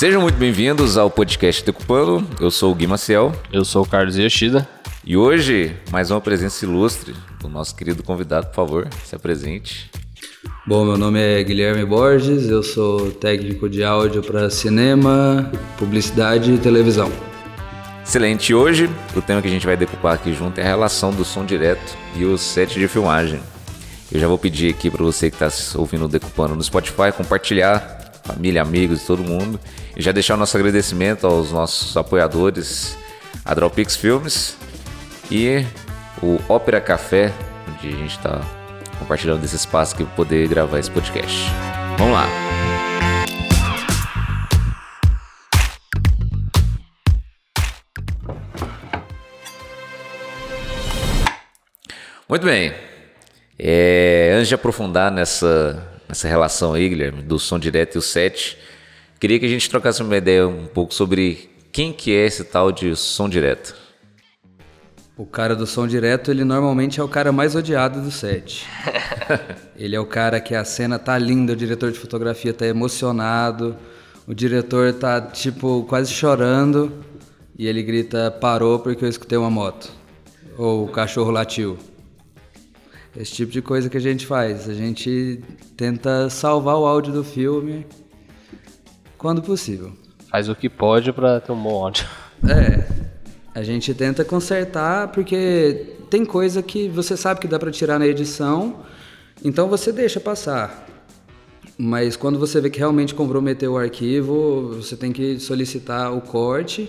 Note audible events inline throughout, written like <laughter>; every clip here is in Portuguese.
Sejam muito bem-vindos ao podcast Decupando. Eu sou o Gui Maciel. Eu sou o Carlos Yoshida. E hoje, mais uma presença ilustre do nosso querido convidado, por favor, se apresente. Bom, meu nome é Guilherme Borges, eu sou técnico de áudio para cinema, publicidade e televisão. Excelente. Hoje, o tema que a gente vai decupar aqui junto é a relação do som direto e o set de filmagem. Eu já vou pedir aqui para você que está ouvindo o Decupando no Spotify compartilhar, família, amigos todo mundo. E já deixar o nosso agradecimento aos nossos apoiadores, a Dropix Filmes e o Ópera Café, onde a gente está compartilhando desse espaço aqui para poder gravar esse podcast. Vamos lá! Muito bem. É, antes de aprofundar nessa, nessa relação aí, Guilherme, do som direto e o set, queria que a gente trocasse uma ideia um pouco sobre quem que é esse tal de som direto. O cara do som direto, ele normalmente é o cara mais odiado do set. <laughs> ele é o cara que a cena tá linda, o diretor de fotografia tá emocionado, o diretor tá tipo quase chorando e ele grita parou porque eu escutei uma moto ou o cachorro latiu. Esse tipo de coisa que a gente faz. A gente tenta salvar o áudio do filme quando possível. Faz o que pode para ter um bom áudio. É. A gente tenta consertar porque tem coisa que você sabe que dá para tirar na edição, então você deixa passar. Mas quando você vê que realmente comprometeu o arquivo, você tem que solicitar o corte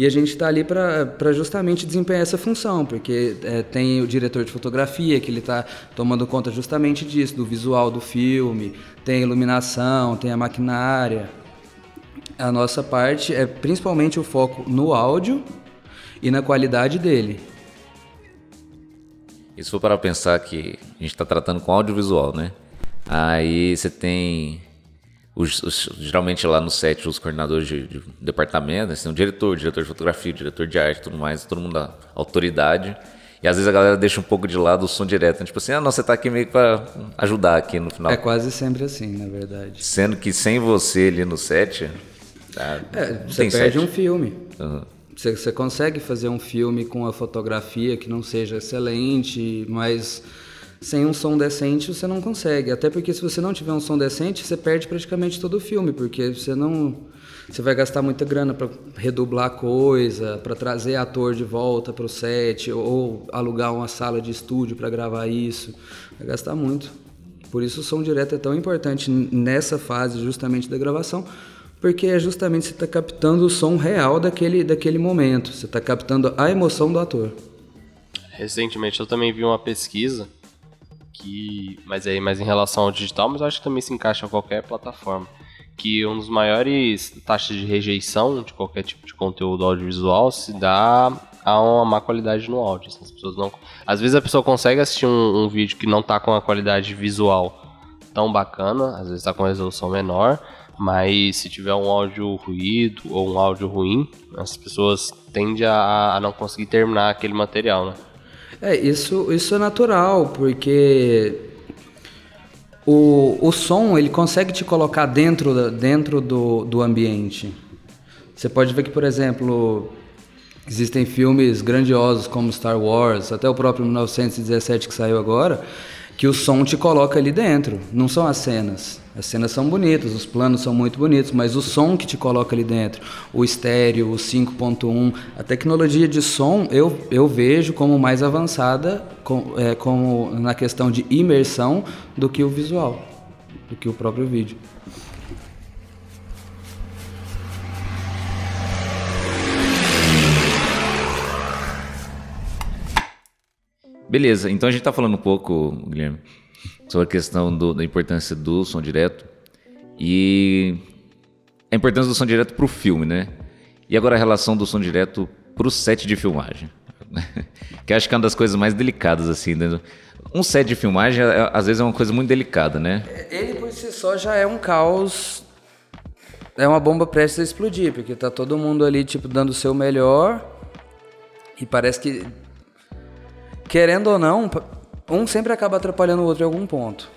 e a gente está ali para justamente desempenhar essa função, porque é, tem o diretor de fotografia que ele está tomando conta justamente disso, do visual do filme, tem iluminação, tem a maquinária. A nossa parte é principalmente o foco no áudio e na qualidade dele. E se for para pensar que a gente está tratando com audiovisual, né? Aí você tem os, os, geralmente lá no set, os coordenadores de, de departamento, assim, o diretor, o diretor de fotografia, o diretor de arte, tudo mais, todo mundo da autoridade. E às vezes a galera deixa um pouco de lado o som direto. Né? Tipo assim, ah, não, você tá aqui meio para ajudar aqui no final. É quase sempre assim, na verdade. Sendo que sem você ali no set. Tá, é, você perde set. um filme. Uhum. Você, você consegue fazer um filme com a fotografia que não seja excelente, mas sem um som decente você não consegue. Até porque se você não tiver um som decente, você perde praticamente todo o filme, porque você não você vai gastar muita grana para redublar coisa, para trazer ator de volta para o set ou alugar uma sala de estúdio para gravar isso. Vai gastar muito. Por isso o som direto é tão importante nessa fase justamente da gravação, porque é justamente você está captando o som real daquele, daquele momento. Você está captando a emoção do ator. Recentemente eu também vi uma pesquisa que, mas aí mais em relação ao digital, mas acho que também se encaixa em qualquer plataforma, que um dos maiores taxas de rejeição de qualquer tipo de conteúdo audiovisual se dá a uma má qualidade no áudio. Assim, as pessoas não, às vezes a pessoa consegue assistir um, um vídeo que não está com a qualidade visual tão bacana, às vezes está com resolução menor, mas se tiver um áudio ruído ou um áudio ruim, as pessoas tendem a, a não conseguir terminar aquele material, né? É, isso, isso é natural, porque o, o som ele consegue te colocar dentro, dentro do, do ambiente. Você pode ver que, por exemplo, existem filmes grandiosos como Star Wars, até o próprio 1917 que saiu agora, que o som te coloca ali dentro, não são as cenas. As cenas são bonitas, os planos são muito bonitos, mas o som que te coloca ali dentro, o estéreo, o 5.1, a tecnologia de som eu, eu vejo como mais avançada com, é, como na questão de imersão do que o visual, do que o próprio vídeo. Beleza, então a gente está falando um pouco, Guilherme, sobre a questão do, da importância do som direto e a importância do som direto para o filme, né? E agora a relação do som direto para o set de filmagem. <laughs> que acho que é uma das coisas mais delicadas, assim. Né? Um set de filmagem, é, às vezes, é uma coisa muito delicada, né? Ele por si só já é um caos. É uma bomba prestes a explodir, porque tá todo mundo ali, tipo, dando o seu melhor. E parece que querendo ou não, um sempre acaba atrapalhando o outro em algum ponto.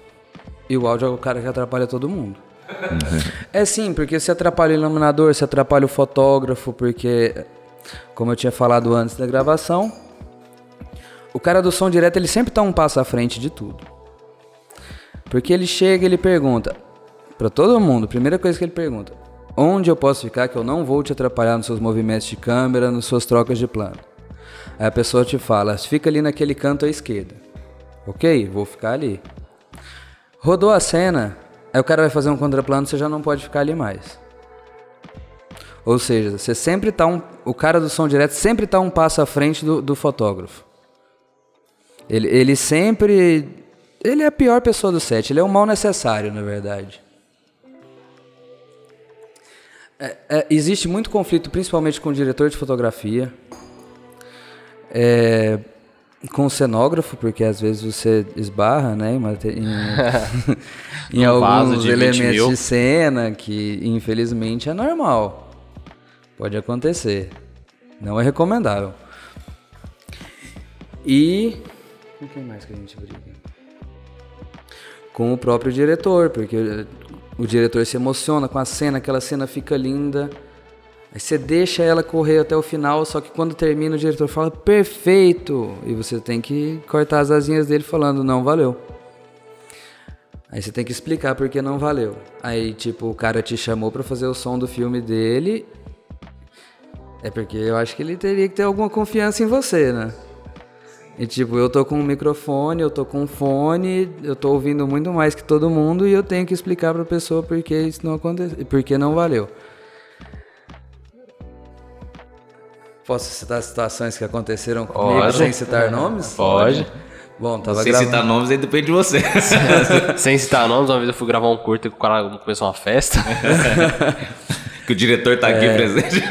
E o áudio é o cara que atrapalha todo mundo. <laughs> É sim, porque se atrapalha o iluminador, se atrapalha o fotógrafo, porque, como eu tinha falado antes da gravação, o cara do som direto ele sempre tá um passo à frente de tudo. Porque ele chega e ele pergunta para todo mundo, primeira coisa que ele pergunta: onde eu posso ficar que eu não vou te atrapalhar nos seus movimentos de câmera, nas suas trocas de plano? Aí a pessoa te fala: fica ali naquele canto à esquerda. Ok, vou ficar ali. Rodou a cena, aí o cara vai fazer um contraplano, você já não pode ficar ali mais. Ou seja, você sempre tá um, o cara do som direto sempre tá um passo à frente do, do fotógrafo. Ele, ele sempre. Ele é a pior pessoa do set, ele é o mal necessário, na verdade. É, é, existe muito conflito, principalmente com o diretor de fotografia, é, com o cenógrafo, porque às vezes você esbarra né, em, em <laughs> <laughs> alguns de elementos de cena que, infelizmente, é normal. Pode acontecer. Não é recomendável. E com quem mais que a gente briga? Com o próprio diretor, porque o diretor se emociona com a cena, aquela cena fica linda. Aí você deixa ela correr até o final, só que quando termina o diretor fala perfeito! E você tem que cortar as asinhas dele falando não valeu. Aí você tem que explicar porque não valeu. Aí, tipo, o cara te chamou para fazer o som do filme dele. É porque eu acho que ele teria que ter alguma confiança em você, né? E tipo, eu tô com um microfone, eu tô com um fone, eu tô ouvindo muito mais que todo mundo e eu tenho que explicar pra pessoa por que isso não aconteceu, porque não valeu. Posso citar situações que aconteceram comigo Pode. sem citar nomes? Pode. Bom, tava Sem gravando... citar nomes aí depende de você. <laughs> sem citar nomes, uma vez eu fui gravar um curto e o cara começou uma festa. <laughs> que o diretor tá aqui é... presente.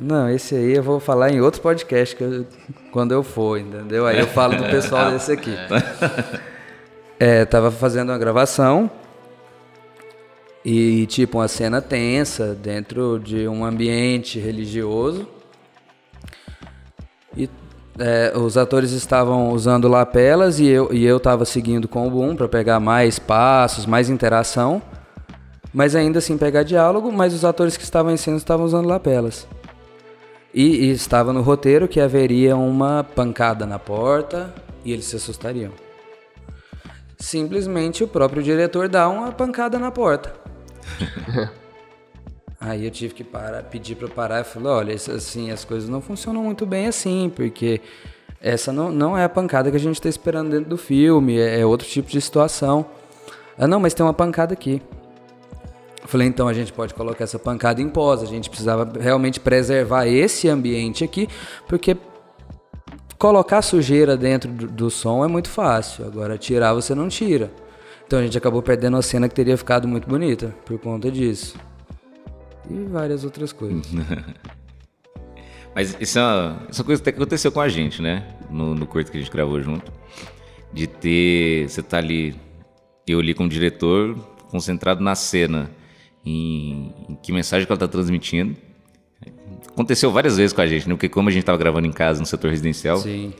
Não, esse aí eu vou falar em outro podcast que eu, quando eu for, entendeu? Aí eu falo do pessoal <laughs> desse aqui. É, tava fazendo uma gravação e tipo uma cena tensa dentro de um ambiente religioso. E é, os atores estavam usando lapelas e eu e eu estava seguindo com o boom para pegar mais passos, mais interação, mas ainda assim pegar diálogo. Mas os atores que estavam em cena estavam usando lapelas. E, e, estava no roteiro que haveria uma pancada na porta e eles se assustariam. Simplesmente o próprio diretor dá uma pancada na porta. <laughs> Aí eu tive que parar, pedir para parar e falei, olha, assim, as coisas não funcionam muito bem assim, porque essa não, não é a pancada que a gente está esperando dentro do filme, é, é outro tipo de situação. Ah, não, mas tem uma pancada aqui. Eu falei, então a gente pode colocar essa pancada em pós, a gente precisava realmente preservar esse ambiente aqui, porque colocar sujeira dentro do, do som é muito fácil, agora tirar você não tira. Então a gente acabou perdendo uma cena que teria ficado muito bonita por conta disso. E várias outras coisas. <laughs> Mas isso é, uma, isso é uma coisa que aconteceu com a gente, né? No, no curto que a gente gravou junto. De ter. Você tá ali, eu ali como diretor, concentrado na cena em, em que mensagem que ela está transmitindo. Aconteceu várias vezes com a gente, né? Porque como a gente estava gravando em casa no setor residencial. Sim.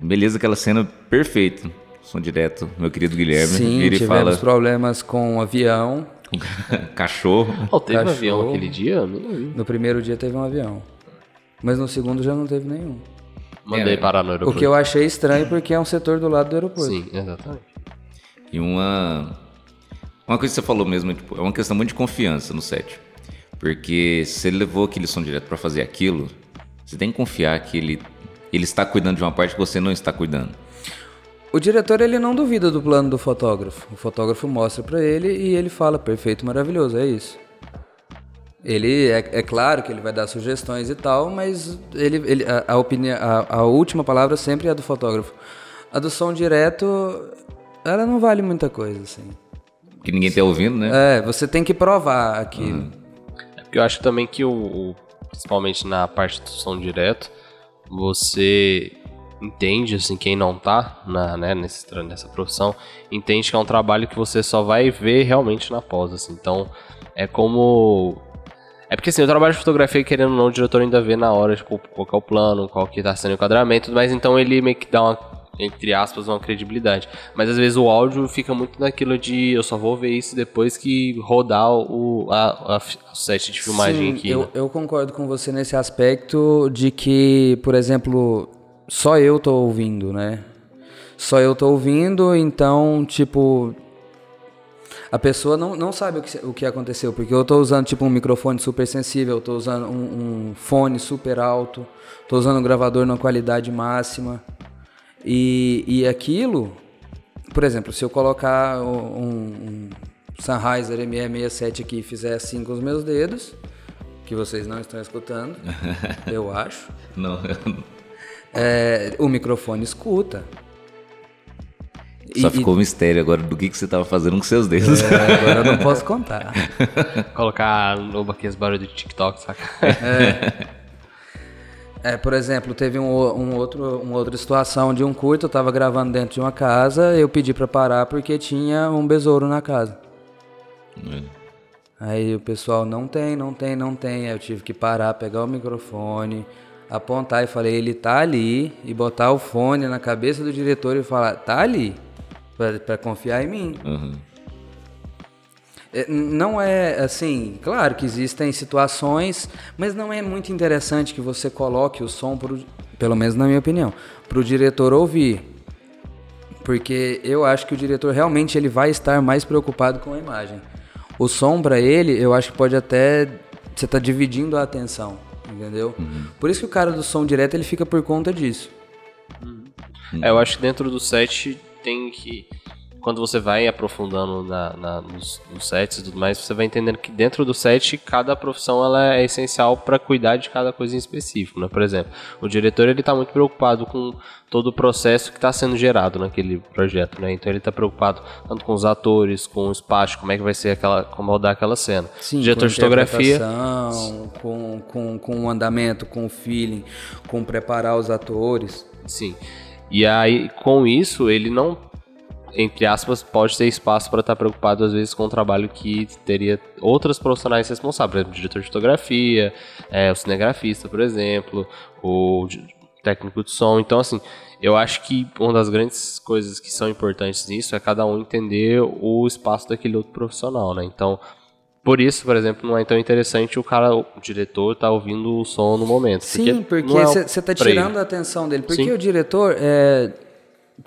Beleza, aquela cena perfeita. Som direto, meu querido Guilherme. Sim, ele tivemos fala... problemas com o avião. <laughs> Cachorro. Oh, teve Cachorro. um avião aquele dia? No primeiro dia teve um avião. Mas no segundo já não teve nenhum. Mandei é, parar no aeroporto. O que eu achei estranho porque é um setor do lado do aeroporto. Sim, exatamente. E uma uma coisa que você falou mesmo, tipo, é uma questão muito de confiança no set. Porque se ele levou aquele som direto para fazer aquilo, você tem que confiar que ele, ele está cuidando de uma parte que você não está cuidando. O diretor ele não duvida do plano do fotógrafo. O fotógrafo mostra para ele e ele fala perfeito, maravilhoso, é isso. Ele é, é, claro que ele vai dar sugestões e tal, mas ele, ele a, a opinião, a, a, última palavra sempre é do fotógrafo. A do som direto, ela não vale muita coisa assim que ninguém tá ouvindo, né? É, você tem que provar aquilo. Uhum. É porque eu acho também que o, o, principalmente na parte do som direto, você entende, assim, quem não tá na, né, nesse, nessa profissão, entende que é um trabalho que você só vai ver realmente na pós, assim. Então, é como... É porque, assim, o trabalho de fotografia, querendo ou não, o diretor ainda vê na hora, tipo, qual é o plano, qual que tá sendo o enquadramento, mas então ele meio que dá uma entre aspas, uma credibilidade. Mas às vezes o áudio fica muito naquilo de eu só vou ver isso depois que rodar o, a, a, set de filmagem Sim, aqui. Eu, né? eu concordo com você nesse aspecto de que, por exemplo, só eu tô ouvindo, né? Só eu tô ouvindo, então, tipo. A pessoa não, não sabe o que, o que aconteceu, porque eu tô usando tipo um microfone super sensível, eu tô usando um, um fone super alto, tô usando um gravador na qualidade máxima. E, e aquilo, por exemplo, se eu colocar um, um Sennheiser ME67 aqui e fizer assim com os meus dedos, que vocês não estão escutando, <laughs> eu acho, Não, é, o microfone escuta. só E- ficou um mistério agora do que, que você tava fazendo com seus dedos. É, agora eu não posso contar. <laughs> Colocar no aqui as barulhos do TikTok, saca? É, por exemplo, teve um, um outro, uma outra situação de um curto, eu tava gravando dentro de uma casa, eu pedi pra parar porque tinha um besouro na casa. Aí o pessoal, não tem, não tem, não tem. Aí eu tive que parar, pegar o microfone, apontar e falei, ele tá ali, e botar o fone na cabeça do diretor e falar, tá ali, pra confiar em mim. Uhum. É, Não é assim, claro que existem situações, mas não é muito interessante que você coloque o som, pro, pelo menos na minha opinião, para o diretor ouvir. Porque eu acho que o diretor realmente ele vai estar mais preocupado com a imagem. O som para ele, eu acho que pode até você tá dividindo a atenção, entendeu? Por isso que o cara do som direto ele fica por conta disso. É, eu acho que dentro do set tem que. Quando você vai aprofundando na, na- nos, nos sets e tudo mais, você vai entendendo que dentro do set cada profissão ela é essencial para cuidar de cada coisa em específico. Né? Por exemplo, o diretor ele está muito preocupado com todo o processo que está sendo gerado naquele projeto. Né? Então ele está preocupado tanto com os atores, com o espaço, como é que vai ser aquela, como rodar aquela cena. Sim, diretor com de fotografia. com, com, com o andamento, com o feeling, com preparar os atores. Sim. E aí, com isso, ele não, entre aspas, pode ter espaço para estar preocupado, às vezes, com o trabalho que teria outras profissionais responsáveis. Por exemplo, o diretor de fotografia, é, o cinegrafista, por exemplo, o técnico de som. Então, assim, eu acho que uma das grandes coisas que são importantes nisso é cada um entender o espaço daquele outro profissional, né? Então, por isso, por exemplo, não é tão interessante o cara, o diretor, tá ouvindo o som no momento. Sim, porque é você está pra ele. tirando a atenção dele. Porque Sim. o diretor, é,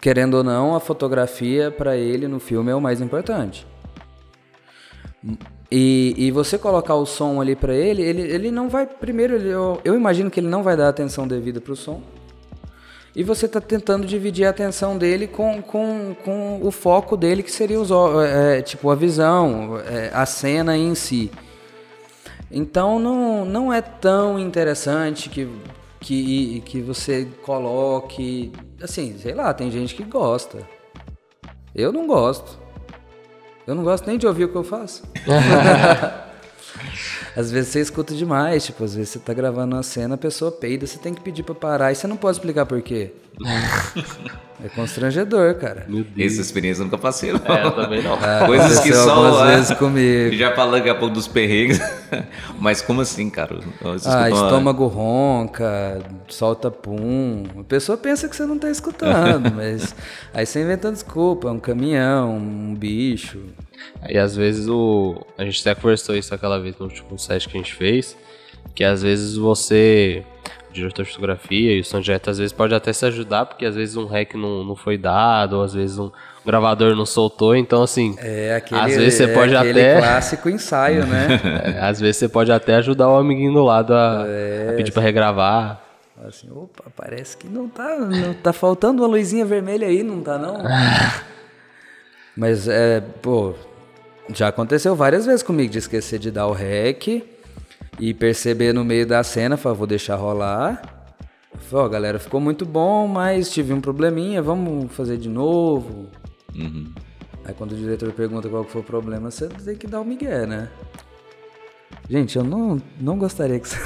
querendo ou não, a fotografia para ele no filme é o mais importante. E, e você colocar o som ali para ele, ele, ele não vai. Primeiro, ele- eu, eu imagino que ele não vai dar atenção devida para o som. E você está tentando dividir a atenção dele com, com, com o foco dele, que seria os, ó- é, tipo a visão, é, a cena em si. Então não, não é tão interessante que, que, que você coloque. Assim, sei lá, tem gente que gosta. Eu não gosto. Eu não gosto nem de ouvir o que eu faço. <laughs> às vezes você escuta demais, tipo, às vezes você tá gravando uma cena, a pessoa peida, você tem que pedir pra parar e você não pode explicar por quê. É constrangedor, cara. Meu Deus. Essa experiência eu nunca passei, não. É, eu também não. Coisas que só. algumas ah, vezes comigo. Já falando daqui a pouco dos perrengues. <laughs> Mas como assim, cara? Você Ah, estômago ronca, solta pum. A pessoa pensa que você não tá escutando, <laughs> mas aí você inventa desculpa, é um caminhão, um bicho. E às vezes o. A gente até conversou isso aquela vez no último set que a gente fez. Que às vezes você. O diretor de fotografia e o direto às vezes pode até se ajudar, porque às vezes um rec não, não foi dado, ou às vezes um gravador não soltou, então assim. É aquele, Às vezes você é pode aquele até- clássico ensaio, né? <laughs> é, às vezes você pode até ajudar o amiguinho do lado a, É. a pedir pra regravar. Fala Assim, opa, parece que não tá, não tá faltando uma luzinha vermelha aí, não tá não? <laughs> Mas é, pô, já aconteceu várias vezes comigo de esquecer de dar o rec e perceber no meio da cena, falar, vou deixar rolar. Falei, ó, galera, ficou muito bom, mas tive um probleminha, vamos fazer de novo. Uhum. Aí quando o diretor pergunta qual foi o problema, você tem que dar o migué, né? Gente, eu não, não gostaria que você <laughs>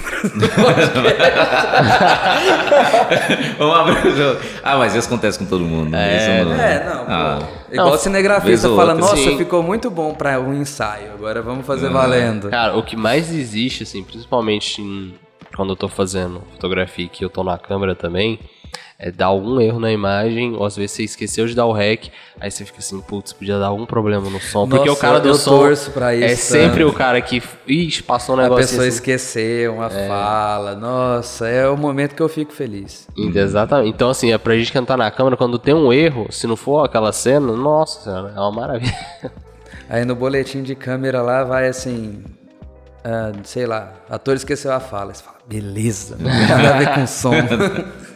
Vamos abrir o jogo. Ah, mas isso acontece com todo mundo. né? Isso não- É, não, pô. Ah, Igual Não, o cinegrafista fala, nossa, sim. ficou muito bom pra um ensaio, agora vamos fazer valendo. Cara, o que mais existe, assim, principalmente em- quando eu tô fazendo fotografia que eu tô na câmera também, é, dá algum erro na imagem, ou às vezes você esqueceu de dar o rec, aí você fica assim, putz, podia dar algum problema no som. Porque o Nossa, cara do som é isso, sempre né? o cara que, ixi, passou um A negócio pessoa assim. esqueceu uma fala. Nossa, é o momento que eu fico feliz. Exatamente. Então, assim, é pra gente cantar na câmera, quando tem um erro, se não for aquela cena, nossa senhora, é uma maravilha. <laughs> Aí no boletim de câmera lá vai assim. ah, sei lá, ator esqueceu a fala. Você fala, beleza, não <laughs> tem nada a ver com som. <laughs>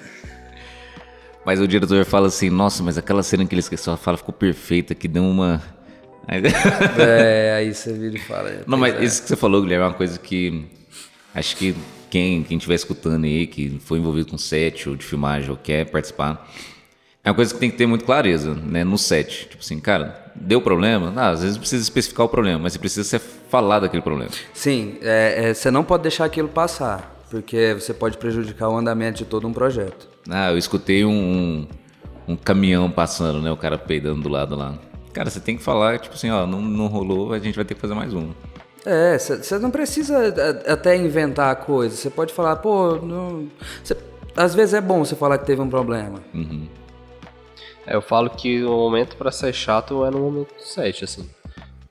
Mas o diretor fala assim, nossa, mas aquela cena que ele esqueceu a fala ficou perfeita, que deu uma. <laughs> É, aí você vira e fala. Não, pois mas é. isso que você falou, Guilherme, é uma coisa que acho que quem quem estiver escutando aí, que foi envolvido com set ou de filmagem ou quer participar, é uma coisa que tem que ter muito clareza, né, no set. Tipo assim, cara, deu problema? Ah, às vezes precisa especificar o problema, mas você precisa ser falar daquele problema. Sim, é, é, você não pode deixar aquilo passar, porque você pode prejudicar o andamento de todo um projeto. Ah, eu escutei um, um, um caminhão passando, né, o cara peidando do lado lá. Cara, você tem que falar, tipo assim, ó, não, não rolou, a gente vai ter que fazer mais um. É, você não precisa a- até inventar a coisa. Você pode falar, pô, não... cê- às vezes é bom você falar que teve um problema. É, eu falo que o momento pra ser chato é no momento do set, assim.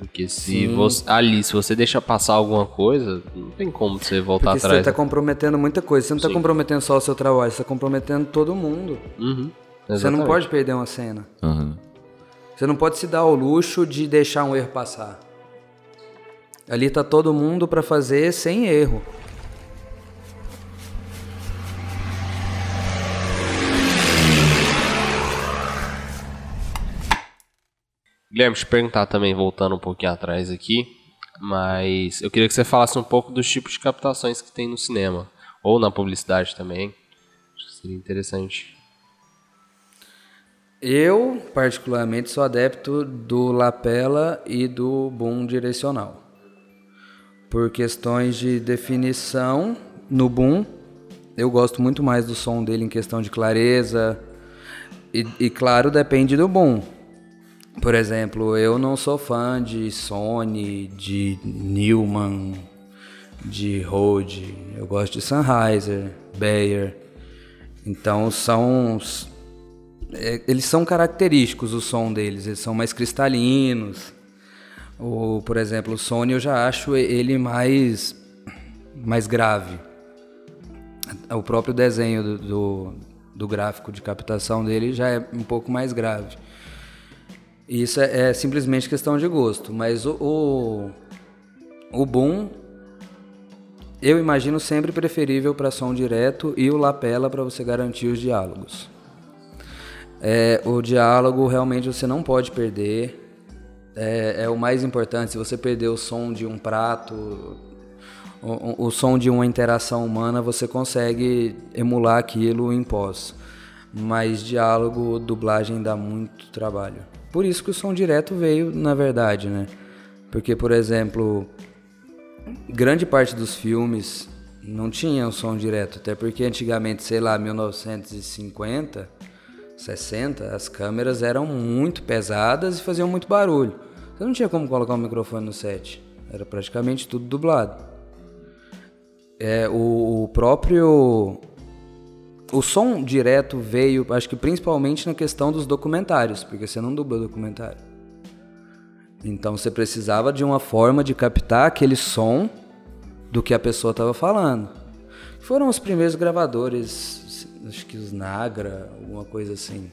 Porque se você, ali, se você deixa passar alguma coisa, não tem como você voltar Porque você atrás. tá comprometendo muita coisa. Você não tá Sim. comprometendo só o seu trabalho, você tá comprometendo todo mundo. Uhum, Você não pode perder uma cena. Aham. Você não pode se dar ao luxo de deixar um erro passar. Ali tá todo mundo pra fazer sem erro. Guilherme, eu perguntar também, voltando um pouquinho atrás aqui, mas eu queria que você falasse um pouco dos tipos de captações que tem no cinema, ou na publicidade também. Acho que seria interessante. Eu, particularmente, sou adepto do lapela e do boom direcional. Por questões de definição, no boom, eu gosto muito mais do som dele em questão de clareza. E, e, claro, depende do boom. Por exemplo, eu não sou fã de Sony, de Newman, de Rode. Eu gosto de Sennheiser, Bayer. Então são é, eles são característicos o som deles, eles são mais cristalinos. O, por exemplo, o Sony eu já acho ele mais mais grave. O próprio desenho do, do, do gráfico de captação dele já é um pouco mais grave. Isso é, é simplesmente questão de gosto, mas o, o, o boom eu imagino sempre preferível para som direto e o lapela para você garantir os diálogos. É, o diálogo realmente você não pode perder. É, é o mais importante. Se você perder o som de um prato, o, o, som de uma interação humana, você consegue emular aquilo em pós. Mas diálogo, dublagem dá muito trabalho. Por isso que o som direto veio, na verdade, né? Porque, por exemplo, grande parte dos filmes não tinha o som direto, até porque antigamente, sei lá, 1950, 60, as câmeras eram muito pesadas e faziam muito barulho. Você não tinha como colocar um microfone no set, era praticamente tudo dublado. É, o, o próprio o som direto veio, acho que principalmente na questão dos documentários, porque você não dubla documentário. Então você precisava de uma forma de captar aquele som do que a pessoa estava falando. Foram os primeiros gravadores, acho que os Nagra, alguma coisa assim.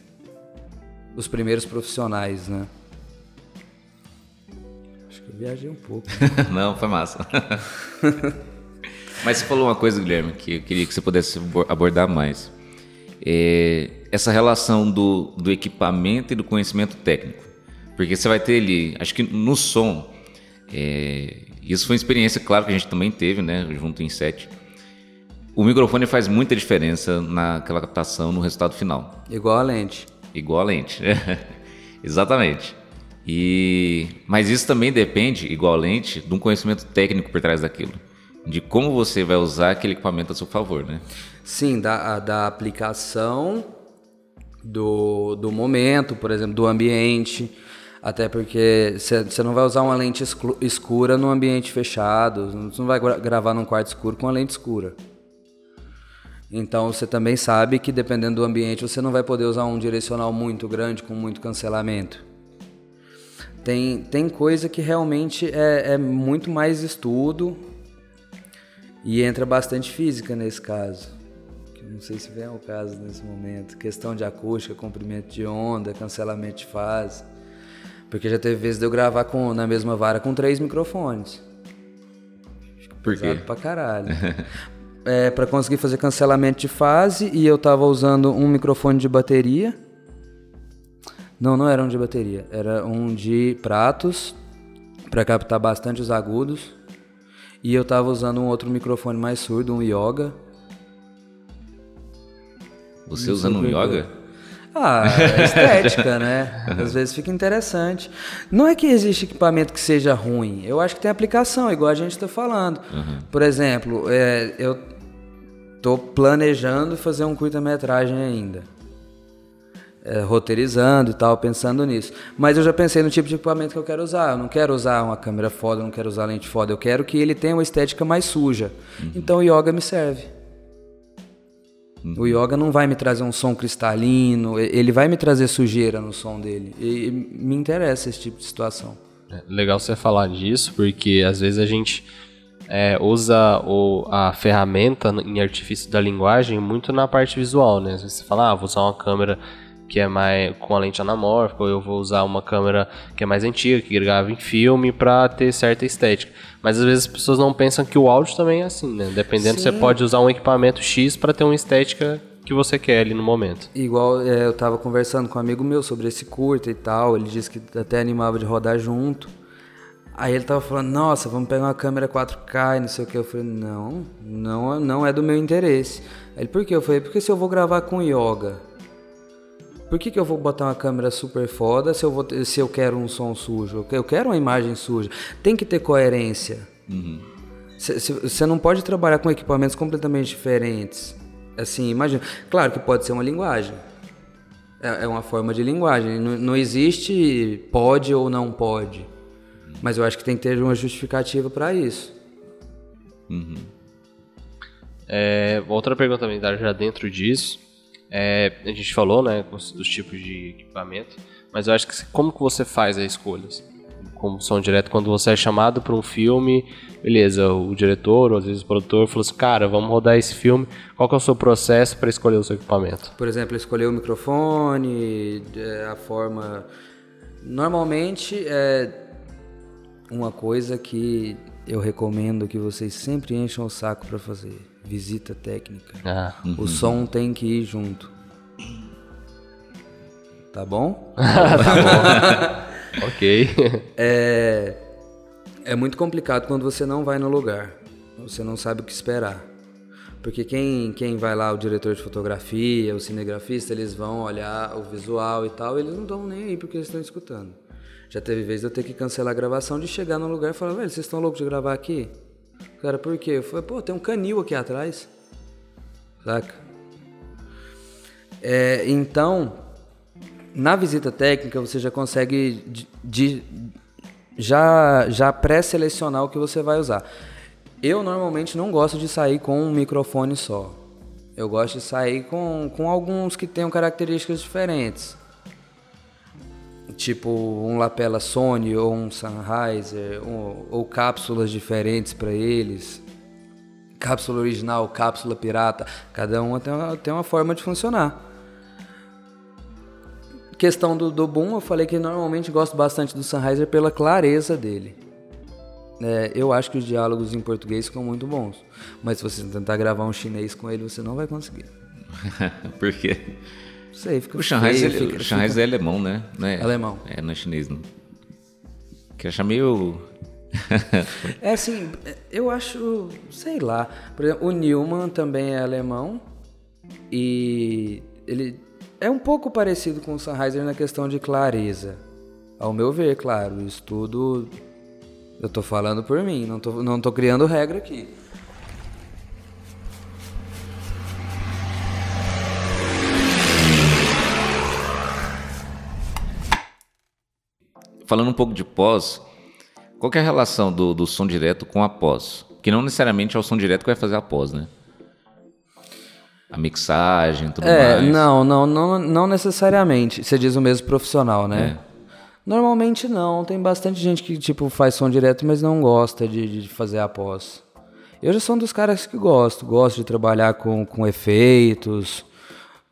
Os primeiros profissionais, né? Acho que eu viajei um pouco. <laughs> Não, foi massa. <laughs> Mas você falou uma coisa, Guilherme, que eu queria que você pudesse abordar mais. É essa relação do, do equipamento e do conhecimento técnico. Porque você vai ter ali, acho que no som, é, isso foi uma experiência, claro, que a gente também teve, né, junto em set. O microfone faz muita diferença naquela captação, no resultado final. Igual a lente. Igual a lente. <laughs> Exatamente. E, mas isso também depende, igual a lente, de um conhecimento técnico por trás daquilo. De como você vai usar aquele equipamento a seu favor, né? Sim, da, da aplicação, do, do momento, por exemplo, do ambiente. Até porque você não vai usar uma lente escura num ambiente fechado, você não vai gra gravar num quarto escuro com uma lente escura. Então você também sabe que dependendo do ambiente você não vai poder usar um direcional muito grande com muito cancelamento. Tem, tem coisa que realmente é, é muito mais estudo e entra bastante física nesse caso. Não sei se vem ao caso nesse momento. Questão de acústica, comprimento de onda, cancelamento de fase. Porque já teve vezes de eu gravar com, na mesma vara com três microfones. Por quê? pra caralho. <laughs> é, para conseguir fazer cancelamento de fase e eu tava usando um microfone de bateria. Não, não era um de bateria, era um de pratos para captar bastante os agudos. E eu tava usando um outro microfone mais surdo, um Yoga. Você usando um Yoga? Ah, é estética, né? <laughs> Às vezes fica interessante. Não é que existe equipamento que seja ruim. Eu acho que tem aplicação, igual a gente está falando. Uhum. Por exemplo, é, eu tô planejando fazer um curta-metragem ainda. É, roteirizando e tal, pensando nisso. Mas eu já pensei no tipo de equipamento que eu quero usar. Eu não quero usar uma câmera foda, eu não quero usar lente foda. Eu quero que ele tenha uma estética mais suja. Uhum. Então o yoga me serve. O yoga não vai me trazer um som cristalino, ele vai me trazer sujeira no som dele. E me interessa esse tipo de situação. É legal você falar disso, porque às vezes a gente é, usa o, a ferramenta em artifício da linguagem muito na parte visual, né? Você fala, ah, vou usar uma câmera que é mais com a lente anamórfica, ou eu vou usar uma câmera que é mais antiga, que grava em filme para ter certa estética. Mas às vezes as pessoas não pensam que o áudio também é assim, né? Dependendo, Sim. você pode usar um equipamento X para ter uma estética que você quer ali no momento. Igual é, eu tava conversando com um amigo meu sobre esse curta e tal, ele disse que até animava de rodar junto. Aí ele tava falando, nossa, vamos pegar uma câmera 4K e não sei o que. Eu falei, não, não, não é do meu interesse. Aí ele, por quê? Eu falei, porque se eu vou gravar com yoga, por que, que eu vou botar uma câmera super foda se eu, vou, se eu quero um som sujo? Eu quero uma imagem suja. Tem que ter coerência. Você uhum. não pode trabalhar com equipamentos completamente diferentes. Assim, imagina. Claro que pode ser uma linguagem. É, é uma forma de linguagem. Não, não existe pode ou não pode. Mas eu acho que tem que ter uma justificativa para isso. Uhum. É, outra pergunta também, já dentro disso. É, a gente falou, né, dos tipos de equipamento, mas eu acho que como que você faz a escolha? Assim? Como som direto, quando você é chamado para um filme, beleza, o diretor ou às vezes o produtor falou assim, cara, vamos rodar esse filme, qual que é o seu processo para escolher o seu equipamento? Por exemplo, escolher o microfone, é, a forma... Normalmente, é uma coisa que eu recomendo que vocês sempre encham o saco para fazer visita técnica. Ah, uhum. O som tem que ir junto. Tá bom? <laughs> tá bom. ok. É, é muito complicado quando você não vai no lugar. Você não sabe o que esperar. Porque quem, quem vai lá, o diretor de fotografia, o cinegrafista, eles vão olhar o visual e tal, eles não estão nem aí porque eles estão escutando. Já teve vez de eu ter que cancelar a gravação, de chegar no lugar e falar, velho, vocês estão loucos de gravar aqui? Cara, por quê? Eu falei, pô, tem um canil aqui atrás. Saca? É, então, na visita técnica você já consegue de, de, já, já pré-selecionar o que você vai usar. Eu normalmente não gosto de sair com um microfone só. Eu gosto de sair com, com alguns que tenham características diferentes tipo um lapela Sony ou um Sennheiser, ou, ou cápsulas diferentes para eles. Cápsula original, cápsula pirata, cada uma tem uma, tem uma forma de funcionar. Questão do, do boom, eu falei que normalmente gosto bastante do Sennheiser pela clareza dele. É, eu acho que os diálogos em português ficam muito bons, mas se você tentar gravar um chinês com ele, você não vai conseguir. <laughs> Por quê? Sei, fica O Shanghai, feio, fica, o Shanghai fica... é alemão, né? Não é, alemão. É, não é chinês, não. Que acha meio... <laughs> é assim, eu acho, sei lá. Por exemplo, o Newman também é alemão e ele é um pouco parecido com o Sennheiser na questão de clareza. Ao meu ver, claro, isso tudo eu tô falando por mim, não tô, não tô criando regra aqui. Falando um pouco de pós, qual é a relação do, do som direto com a pós? Que não necessariamente é o som direto que vai fazer a pós, né? a mixagem, tudo É, mais. não, não, não, não necessariamente. Você diz o mesmo profissional, né? É. Normalmente não. Tem bastante gente que tipo faz som direto, mas não gosta de, de fazer a pós. Eu já sou um dos caras que gosto. Gosto de trabalhar com, com efeitos,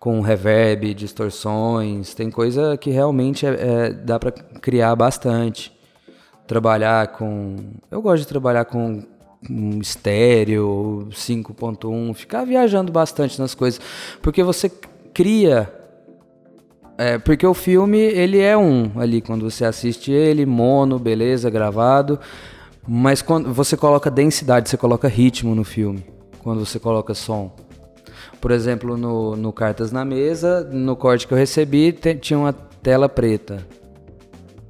com reverb, distorções. Tem coisa que realmente é, é- dá pra criar bastante. Trabalhar com. Eu gosto de trabalhar com um estéreo, 5.1, ficar viajando bastante nas coisas. Porque você cria é, porque o filme, ele é um ali, quando você assiste ele, mono, beleza, gravado. Mas quando você coloca densidade, você coloca ritmo no filme, quando você coloca som. Por exemplo, no, no Cartas na Mesa, no corte que eu recebi, te- tinha uma tela preta.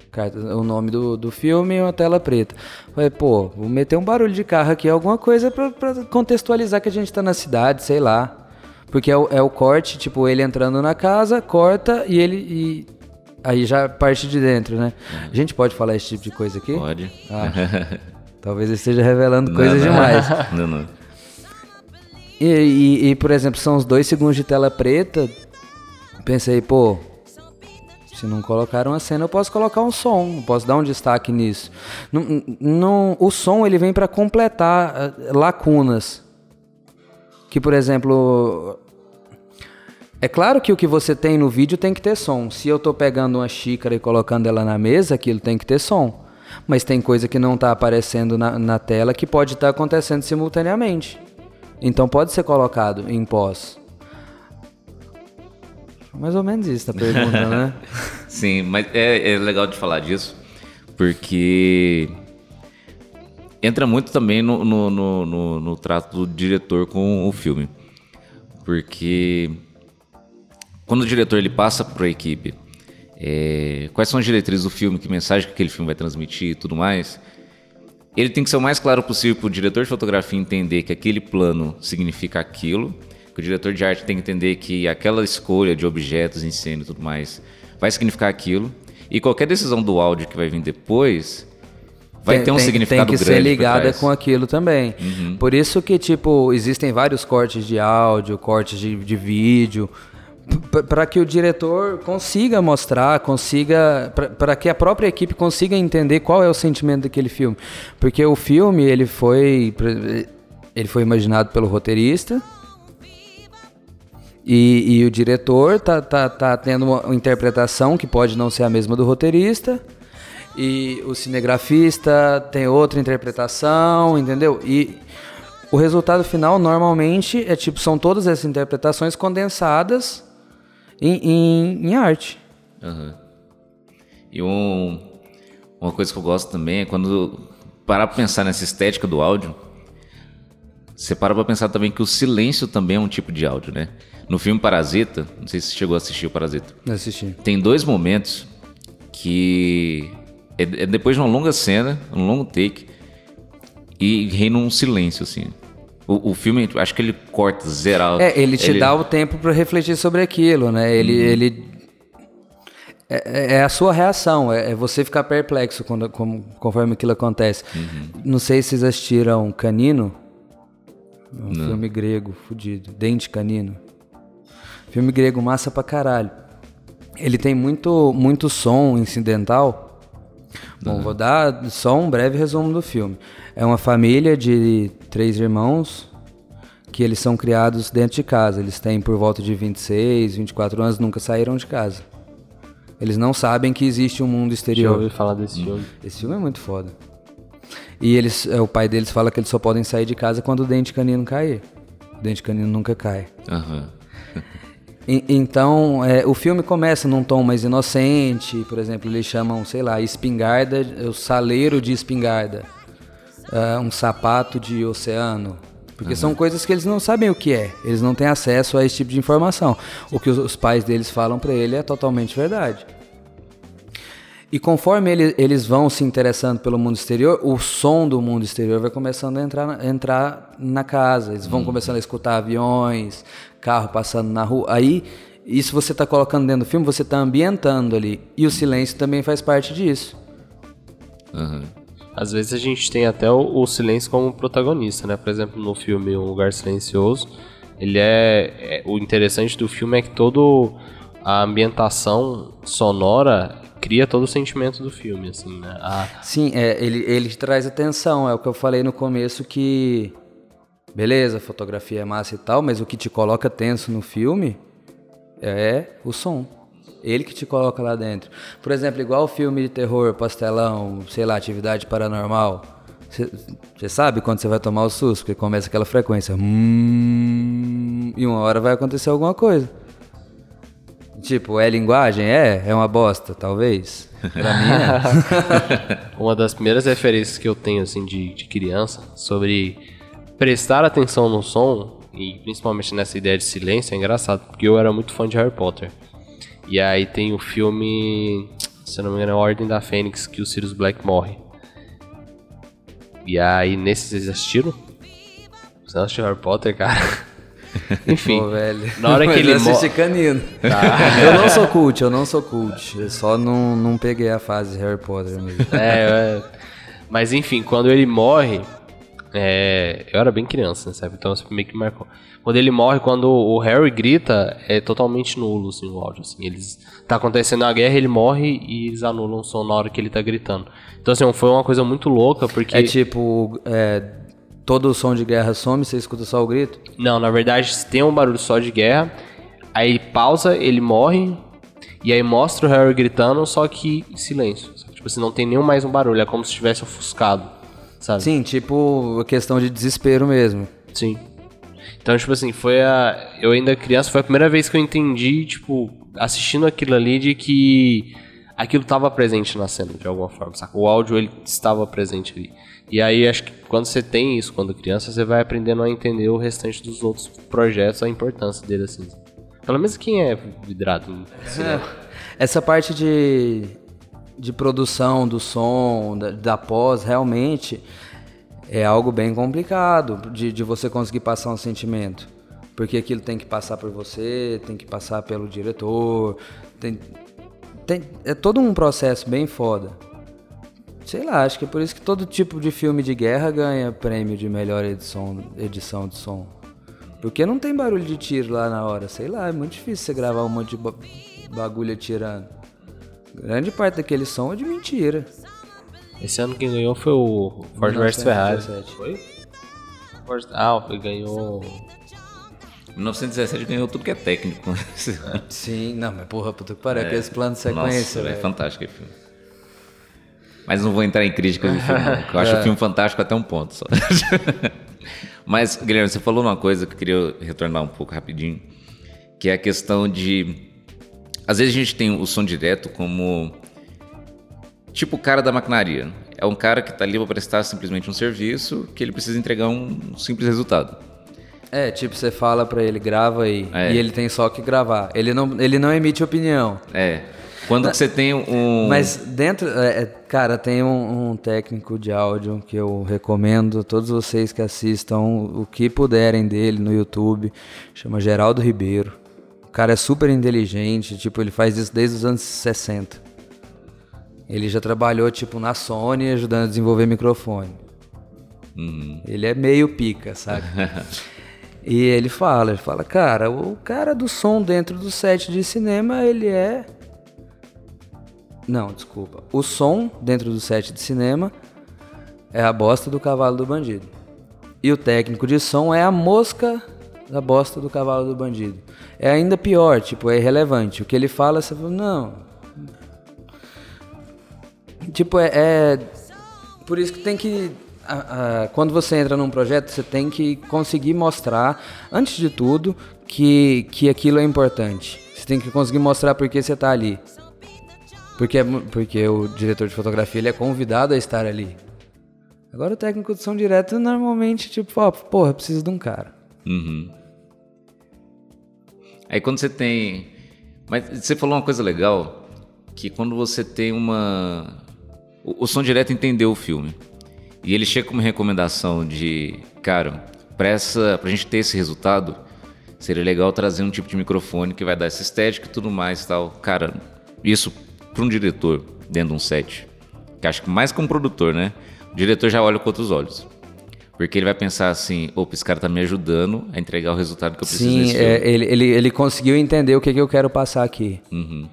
Cartas- o nome do, do filme e uma tela preta. Falei, pô, vou meter um barulho de carro aqui, alguma coisa pra contextualizar que a gente tá na cidade, sei lá. Porque é o, é o corte, tipo, ele entrando na casa, corta e ele. E aí já parte de dentro, né? A gente pode falar esse tipo de coisa aqui? Pode. Ah, <laughs> talvez eu esteja revelando Não, coisas não. demais. Não, não. E, e- e, por exemplo, são os dois segundos de tela preta. Pensei, pô, se não colocar uma cena, eu posso colocar um som, posso dar um destaque nisso. Não, não, o som ele vem para completar ah, lacunas. Que, por exemplo, é claro que o que você tem no vídeo tem que ter som. Se eu tô pegando uma xícara e colocando ela na mesa, aquilo tem que ter som. Mas tem coisa que não tá aparecendo na, na tela que pode estar acontecendo simultaneamente. Então pode ser colocado em pós. Mais ou menos isso a pergunta, né? <laughs> Sim, mas é, é legal de falar disso, porque entra muito também no, no, no, no- no trato do diretor com o filme. Porque quando o diretor ele passa para a equipe é, quais são as diretrizes do filme, que mensagem que aquele filme vai transmitir e tudo mais, ele tem que ser o mais claro possível para o diretor de fotografia entender que aquele plano significa aquilo, que o diretor de arte tem que entender que aquela escolha de objetos em cena e tudo mais vai significar aquilo, e qualquer decisão do áudio que vai vir depois vai Tem- ter um tem, significado Tem que grande ser ligada. Uhum. com aquilo também. Por isso que, tipo, existem vários cortes de áudio, cortes de, de vídeo, para que o diretor consiga mostrar, consiga, para que a própria equipe consiga entender qual é o sentimento daquele filme, porque o filme ele foi ele foi imaginado pelo roteirista e, e o diretor tá, tá, tá tendo uma interpretação que pode não ser a mesma do roteirista. E o cinegrafista tem outra interpretação, entendeu? E o resultado final normalmente é tipo, são todas essas interpretações condensadas em, em, em arte. Aham. E um, uma coisa que eu gosto também é quando parar pra pensar nessa estética do áudio, você para pra pensar também que o silêncio também é um tipo de áudio, né? No filme Parasita, não sei se você chegou a assistir o Parasita, Não assisti. tem dois momentos que é, é depois de uma longa cena, um longo take, e reina um silêncio, assim. O, o filme, acho que ele corta, zera. É, ele te dá o tempo para refletir sobre aquilo, né? Ele, ele é, é a sua reação, é, é você ficar perplexo quando, como- conforme aquilo acontece. Não sei se vocês assistiram Canino, um filme grego, fudido, Dente Canino. Filme grego massa pra caralho. Ele tem muito, muito som incidental. Bom, vou dar só um breve resumo do filme. É uma família de três irmãos que eles são criados dentro de casa. Eles têm por volta de 26, 24 anos, nunca saíram de casa. Eles não sabem que existe um mundo Já exterior. ouvi falar desse filme. Esse filme é muito foda. E eles, é, o pai deles fala que eles só podem sair de casa quando o dente canino cair. O dente canino nunca cai. Aham. Então, é, o filme começa num tom mais inocente, por exemplo, eles chamam, sei lá, espingarda, o saleiro de espingarda, ah, um sapato de oceano, porque são coisas que eles não sabem o que é, eles não têm acesso a esse tipo de informação. O que os, os pais deles falam para ele é totalmente verdade. E conforme ele- eles vão se interessando pelo mundo exterior, o som do mundo exterior vai começando a entrar, na- entrar na casa. Eles vão começando a escutar aviões, carro passando na rua. Aí, isso você está colocando dentro do filme, você está ambientando ali. E o silêncio também faz parte disso. Aham. Às vezes a gente tem até o, o silêncio como protagonista, né? Por exemplo, no filme Um Lugar Silencioso, Ele é, é, O interessante do filme é que todo a ambientação sonora cria todo o sentimento do filme, assim, né? A... Sim, é, ele, ele traz atenção, é o que eu falei no começo que. Beleza, fotografia é massa e tal, mas o que te coloca tenso no filme é o som. Ele que te coloca lá dentro. Por exemplo, igual o filme de terror, pastelão, sei lá, atividade paranormal. Você sabe quando você vai tomar o susto, porque começa aquela frequência. Hum, e uma hora vai acontecer alguma coisa. Tipo, é linguagem? É, é uma bosta, talvez. Pra mim é. <laughs> uma das primeiras referências que eu tenho, assim, de, de criança, sobre prestar atenção no som, e principalmente nessa ideia de silêncio, é engraçado, porque eu era muito fã de Harry Potter. E aí tem o filme, se não me engano, é Ordem da Fênix, que o Sirius Black morre. E aí, nesses vocês assistiram? Você não assistiu Harry Potter, cara? <laughs> Enfim, Pô, velho. na hora que ele morre... canino. <laughs> Eu não sou cult, eu não sou cult. Eu só não, não peguei a fase Harry Potter mesmo. <laughs> É, é, mas enfim, quando ele morre, é, eu era bem criança, sabe? Então isso meio que marcou. Quando ele morre, quando o Harry grita, é totalmente nulo assim, o áudio. Assim. Eles, tá acontecendo a guerra, ele morre e eles anulam o som na hora que ele tá gritando. Então assim, foi uma coisa muito louca, porque... É tipo, é, todo o som de guerra some, você escuta só o grito? Não, na verdade tem um barulho só de guerra, aí pausa, ele morre, e aí mostra o Harry gritando, só que em silêncio. Tipo assim, não tem nenhum mais um barulho, é como se estivesse ofuscado, sabe? Sim, tipo, questão de desespero mesmo. Sim. Então, tipo assim, foi a. Eu ainda criança, foi a primeira vez que eu entendi, tipo, assistindo aquilo ali, de que aquilo estava presente na cena, de alguma forma, saca? O áudio, ele estava presente ali. E aí, acho que quando você tem isso, quando criança, você vai aprendendo a entender o restante dos outros projetos, a importância dele, assim. Pelo menos quem é vidrado em cinema. Essa parte de, de produção do som, da, da pós, realmente é algo bem complicado de, de você conseguir passar um sentimento. Porque aquilo tem que passar por você, tem que passar pelo diretor, tem, tem, é todo um processo bem foda. Sei lá, acho que é por isso que todo tipo de filme de guerra ganha prêmio de melhor edição, edição de som. Porque não tem barulho de tiro lá na hora, sei lá, é muito difícil você gravar um monte de ba- bagulho atirando. Grande parte daquele som é de mentira. Esse ano quem ganhou foi o Ford vs Ferrari. 1917. Foi? Ford- Ah, foi, ganhou. 1917 ganhou tudo que é técnico. Sim, não, mas porra, puta que pariu, aqueles planos de sequência, Nossa, é fantástico aquele filme. Mas não vou entrar em críticas do filme, não, que eu acho <laughs> o filme fantástico até um ponto só. <laughs> Mas, Guilherme, você falou uma coisa que eu queria retornar um pouco rapidinho, que é a questão de. Às vezes a gente tem o som direto como. Tipo o cara da maquinaria. É um cara que tá ali para prestar simplesmente um serviço que ele precisa entregar um simples resultado. É, tipo, você fala pra ele, grava aí, É. e ele tem só que gravar. Ele não, ele não emite opinião. É. Quando você tem um. Mas dentro, é, é, cara, tem um, um técnico de áudio que eu recomendo a todos vocês que assistam o que puderem dele no YouTube. Chama Geraldo Ribeiro. O cara é super inteligente, tipo, ele faz isso desde os anos 60. Ele já trabalhou, tipo, na Sony ajudando a desenvolver microfone. Ele é meio pica, sabe? <laughs> e ele fala, ele fala, cara, o cara do som dentro do set de cinema, ele é não, desculpa. O som dentro do set de cinema é a bosta do cavalo do bandido. E o técnico de som é a mosca da bosta do cavalo do bandido. É ainda pior, tipo, é irrelevante. O que ele fala, você fala, não. Tipo, é. é- Por isso que tem que. A- a- quando você entra num projeto, você tem que conseguir mostrar, antes de tudo, que, que aquilo é importante. Você tem que conseguir mostrar por que você tá ali. Porque, é porque o diretor de fotografia ele é convidado a estar ali. Agora o técnico de som direto normalmente, tipo, ó, porra, preciso de um cara. Uhum. Aí quando você tem. Mas você falou uma coisa legal, que quando você tem uma. O, o som direto entendeu o filme. E ele chega com uma recomendação de, cara, pra, essa, pra gente ter esse resultado, seria legal trazer um tipo de microfone que vai dar essa estética e tudo mais e tal. Cara, isso pra um diretor dentro de um set, que acho que mais que um produtor, né? O diretor já olha com outros olhos. Porque ele vai pensar assim, opa, esse cara tá me ajudando a entregar o resultado que eu preciso Sim, é, ele, ele, ele conseguiu entender o que, que eu quero passar aqui. Uhum.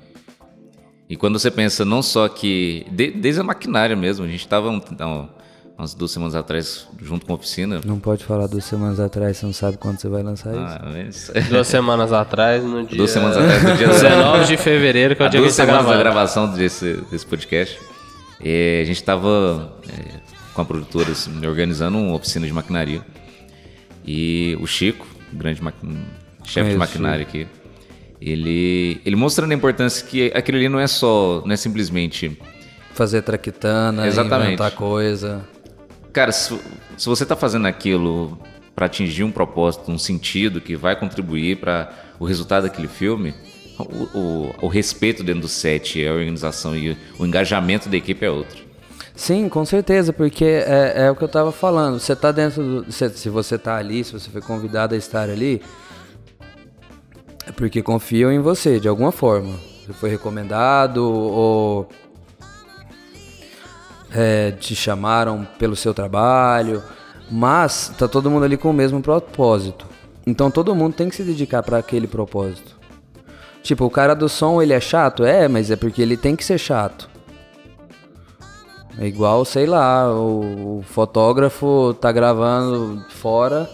E quando você pensa não só que. de- desde a maquinária mesmo, a gente estava um, não, umas duas semanas atrás junto com a oficina. Não pode falar duas semanas atrás, você não sabe quando você vai lançar isso. Ah, mas- <laughs> Duas semanas atrás, no dia... Duas semanas atrás, no dia <laughs> 19 de fevereiro, que é o dia que duas gente tá semanas da gravando. gravação desse, desse podcast, é, a gente estava com a produtora assim, organizando uma oficina de maquinaria. E o Chico, o grande maqui- chefe de maquinária aqui, ele, ele mostrando a importância que aquilo ali não é só, não é simplesmente Fazer traquitana, Exatamente. inventar coisa. Cara, se, se você está fazendo aquilo para atingir um propósito, um sentido que vai contribuir para o resultado daquele filme, o, o- o respeito dentro do set, a organização e o engajamento da equipe é outro. Sim, com certeza, porque é, é o que eu tava falando. Você tá dentro do. Se, se você tá ali, se você foi convidado a estar ali, é porque confiam em você, de alguma forma. Você foi recomendado ou. É, te chamaram pelo seu trabalho, mas tá todo mundo ali com o mesmo propósito. Então todo mundo tem que se dedicar para aquele propósito. Tipo, o cara do som, ele é chato? É, mas é porque ele tem que ser chato. É igual, sei lá, o, o fotógrafo tá gravando fora,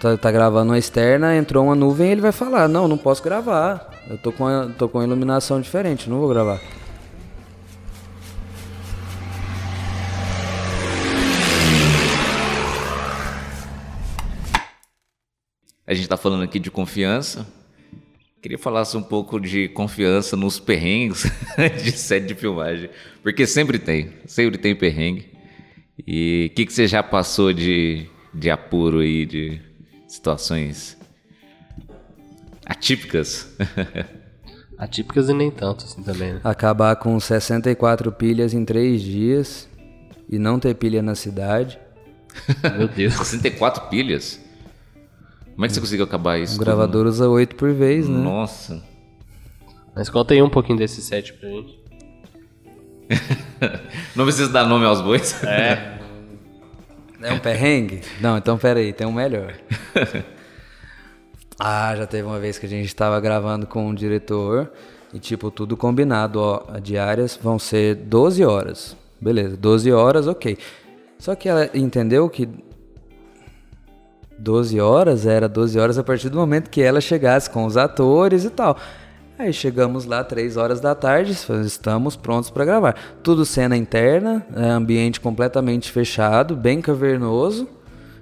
tá, tá gravando uma externa, entrou uma nuvem ele vai falar, não, não posso gravar. Eu tô com, tô com iluminação diferente, não vou gravar. A gente está falando aqui de confiança. Queria falasse um pouco de confiança nos perrengues <laughs> de set de filmagem. Porque sempre tem, sempre tem perrengue. E o que, que você já passou de, de apuro aí, de situações atípicas? <laughs> Atípicas e nem tanto, assim, também, né? Acabar com 64 pilhas em 3 dias e não ter pilha na cidade. <laughs> Meu Deus. 64 pilhas? Como é que você conseguiu acabar isso? O tudo? gravador usa 8 por vez, né? Nossa. Mas conta aí um pouquinho desse set pra gente. <laughs> Não precisa dar nome aos bois? É. <laughs> É um perrengue? Não, então pera aí, tem um melhor. <laughs> ah, já teve uma vez que a gente tava gravando com um diretor e tipo, tudo combinado, ó, a diárias vão ser 12 horas. Beleza, 12 horas, ok. Só que ela entendeu que 12 horas era 12 horas a partir do momento que ela chegasse com os atores e tal. Aí chegamos lá 3 horas da tarde, estamos prontos para gravar. Tudo cena interna, é, ambiente completamente fechado, bem cavernoso,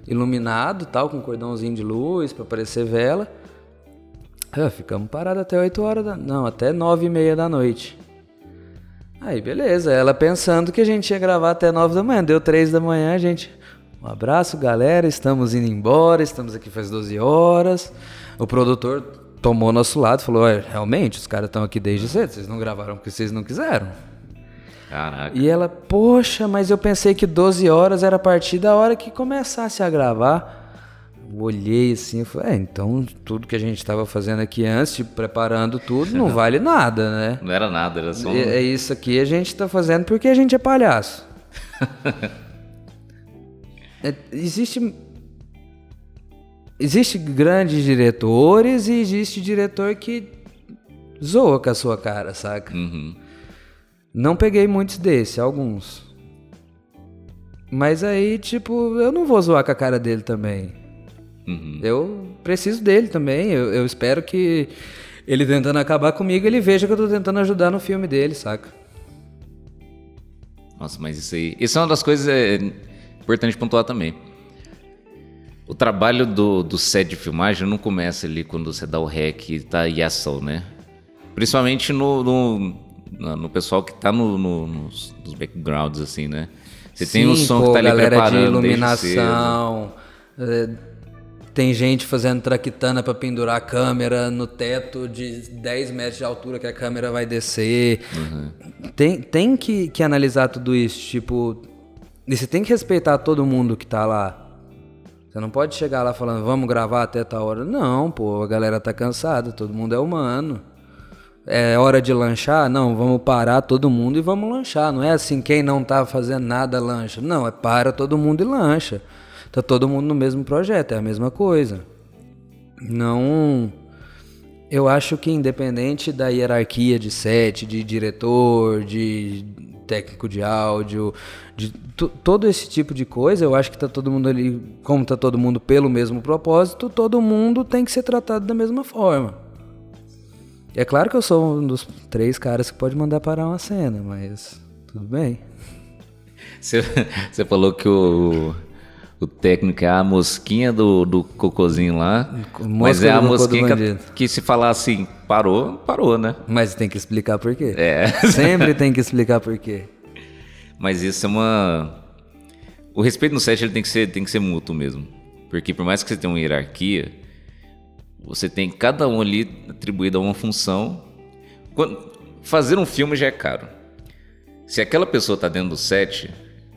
iluminado, tal, com cordãozinho de luz para aparecer vela. Ah, ficamos parados até 8 horas da... Não, até 9 e meia da noite. Aí, beleza. Ela pensando que a gente ia gravar até 9 da manhã. Deu 3 da manhã, a gente... Um abraço, galera. Estamos indo embora. Estamos aqui faz 12 horas. O produtor tomou nosso lado e falou: "Ué, realmente, os caras estão aqui desde cedo. Vocês não gravaram porque vocês não quiseram. Caraca. E ela, poxa, mas eu pensei que 12 horas era a partir da hora que começasse a gravar. Eu olhei assim e falei, é, então tudo que a gente estava fazendo aqui antes, tipo, preparando tudo, não <laughs> vale nada, né? Não era nada, era só um... É, isso aqui a gente tá fazendo porque a gente é palhaço. <laughs> É, existe. Existe grandes diretores e existe diretor que zoa com a sua cara, saca? Uhum. Não peguei muitos desses, alguns. Mas aí, tipo, eu não vou zoar com a cara dele também. Uhum. Eu preciso dele também. Eu, eu espero que ele tentando acabar comigo, ele veja que eu tô tentando ajudar no filme dele, saca? Nossa, mas isso aí. Isso é uma das coisas é, importantes pontuar também. O trabalho do, do set de filmagem não começa ali quando você dá o rec e tá em ação, né? Principalmente no, no, no- pessoal que tá no, no- nos, nos backgrounds, assim, né? Você tem o Sim, som pô, que tá ali galera preparando de iluminação. é, tem gente fazendo traquitana pra pendurar a câmera no teto de 10 metros de altura que a câmera vai descer. Tem, tem que, que analisar tudo isso, tipo... E você tem que respeitar todo mundo que tá lá. Você não pode chegar lá falando, vamos gravar até tal hora. Não, pô, a galera tá cansada, todo mundo é humano. É hora de lanchar? Não, vamos parar todo mundo e vamos lanchar. Não é assim, quem não tá fazendo nada lancha. Não, é para todo mundo e lancha. tá todo mundo no mesmo projeto, é a mesma coisa. Não. Eu acho que independente da hierarquia de set, de diretor, de técnico de áudio, de todo esse tipo de coisa, eu acho que tá todo mundo ali, como tá todo mundo pelo mesmo propósito, todo mundo tem que ser tratado da mesma forma. É claro que eu sou um dos três caras que pode mandar parar uma cena, mas tudo bem. Você, você falou que o, o técnico é a mosquinha do, do cocôzinho lá, Mosca mas é a mosquinha que, que, se falar assim, parou, parou, né? Mas tem que explicar por quê. É. <laughs> Sempre tem que explicar por quê. Mas isso é uma... O respeito no set ele tem que ser, tem que ser mútuo mesmo. Porque por mais que você tenha uma hierarquia, você tem cada um ali atribuído a uma função. Quando, fazer um filme já é caro. Se aquela pessoa está dentro do set,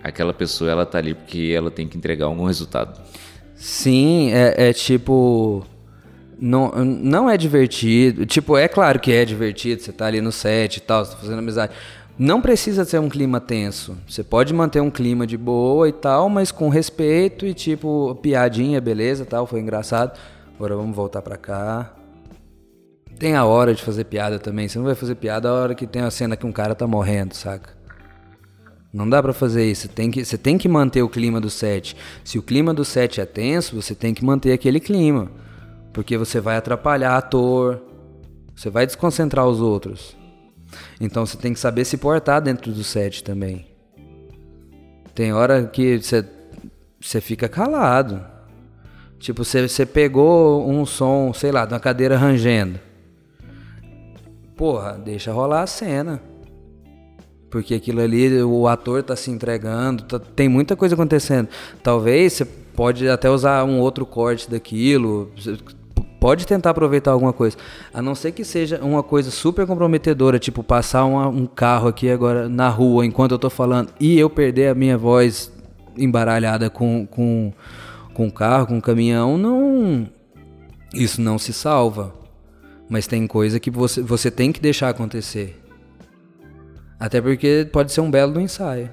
aquela pessoa ela tá ali porque ela tem que entregar algum resultado. Sim, é, é tipo. Não, não é divertido. Tipo, é claro que é divertido, você tá ali no set e tal, você tá fazendo amizade. Não precisa ser um clima tenso. Você pode manter um clima de boa e tal, mas com respeito e tipo, piadinha, beleza, tal, foi engraçado. Agora vamos voltar pra cá. Tem a hora de fazer piada também. Você não vai fazer piada a hora que tem a cena que um cara tá morrendo, saca? Não dá para fazer isso. Tem que, você tem que manter o clima do set. Se o clima do set é tenso, você tem que manter aquele clima. Porque você vai atrapalhar ator, você vai desconcentrar os outros. Então você tem que saber se portar dentro do set também. Tem hora que você, você fica calado. Tipo, você, você pegou um som, sei lá, de uma cadeira rangendo. Porra, deixa rolar a cena. Porque aquilo ali, o ator tá se entregando, tá, tem muita coisa acontecendo. Talvez você pode até usar um outro corte daquilo, pode tentar aproveitar alguma coisa. A não ser que seja uma coisa super comprometedora, tipo passar uma, um carro aqui agora na rua enquanto eu tô falando e eu perder a minha voz embaralhada com, com, com carro, com caminhão, não. Isso não se salva. Mas tem coisa que você, você tem que deixar acontecer. Até porque pode ser um belo do ensaio.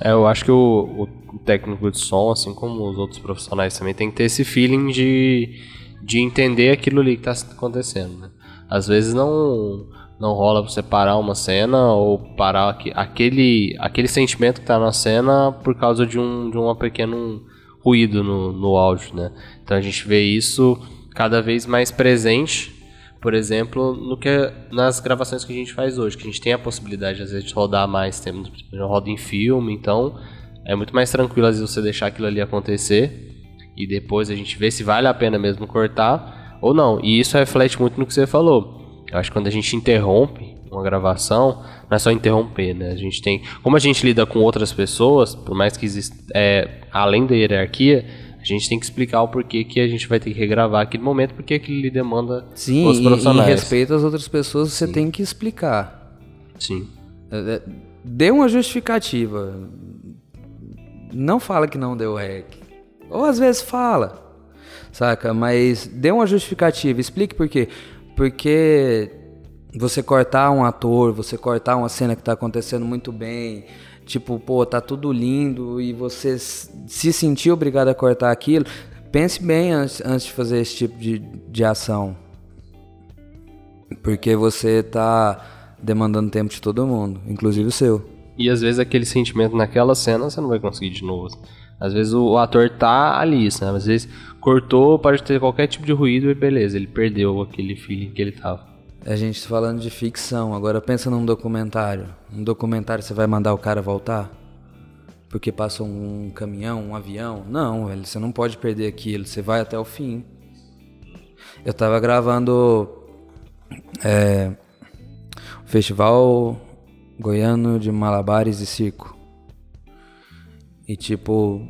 É, eu acho que o, o, técnico de som, assim como os outros profissionais também, tem que ter esse feeling de, de entender aquilo ali que está acontecendo. Né? Às vezes não não rola você parar uma cena ou parar aquele, aquele sentimento que está na cena por causa de um, de um pequeno ruído no, no áudio, né? Então a gente vê isso cada vez mais presente por exemplo, no que nas gravações que a gente faz hoje, que a gente tem a possibilidade às vezes de rodar mais, temos roda em filme, então é muito mais tranquilo às vezes você deixar aquilo ali acontecer e depois a gente vê se vale a pena mesmo cortar ou não. E isso reflete muito no que você falou. Eu acho que quando a gente interrompe uma gravação, não é só interromper, né? A gente tem, como a gente lida com outras pessoas, por mais que exista, é, além da hierarquia, a gente tem que explicar o porquê que a gente vai ter que regravar aquele momento, porque aquilo lhe demanda Sim, os profissionais. Sim, e respeito às outras pessoas, você Sim. tem que explicar. Sim. É, é, dê uma justificativa. Não fala que não deu rec. Ou às vezes fala, saca? Mas dê uma justificativa, explique por quê. Porque você cortar um ator, você cortar uma cena que está acontecendo muito bem, tipo, pô, tá tudo lindo e você se sentir obrigado a cortar aquilo, pense bem antes, antes de fazer esse tipo de, de ação. Porque você tá demandando tempo de todo mundo, inclusive o seu. E às vezes aquele sentimento naquela cena você não vai conseguir de novo. Às vezes o, ator tá ali, né? Às vezes cortou, pode ter qualquer tipo de ruído e beleza, ele perdeu aquele feeling que ele tava. A gente tá falando de ficção, agora pensa num documentário. Um documentário você vai mandar o cara voltar? Porque passou um caminhão, um avião? Não, velho, você não pode perder aquilo, você vai até o fim. Eu tava gravando é, o Festival Goiano de Malabares e Circo. E tipo,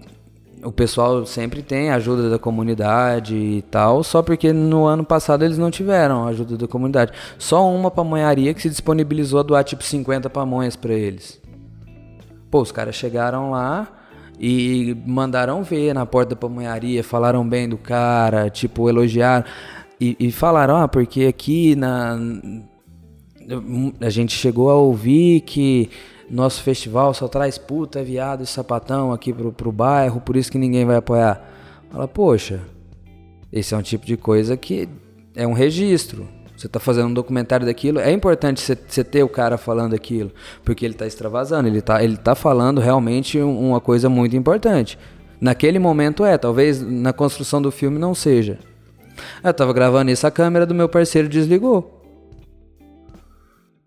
o pessoal sempre tem ajuda da comunidade e tal, só porque no ano passado eles não tiveram ajuda da comunidade. Só uma pamonharia que se disponibilizou a doar tipo 50 pamonhas para eles. Pô, os caras chegaram lá e mandaram ver na porta da pamonharia, falaram bem do cara, tipo, elogiaram. E, e falaram, ah, porque aqui na. A gente chegou a ouvir que nosso festival só traz puta, viado e sapatão aqui pro, pro bairro, por isso que ninguém vai apoiar. Fala, poxa, esse é um tipo de coisa que é um registro. Você está fazendo um documentário daquilo, é importante você ter o cara falando aquilo, porque ele está extravasando, ele está ele tá falando realmente uma coisa muito importante. Naquele momento é, talvez na construção do filme não seja. Eu tava gravando isso, a câmera do meu parceiro desligou.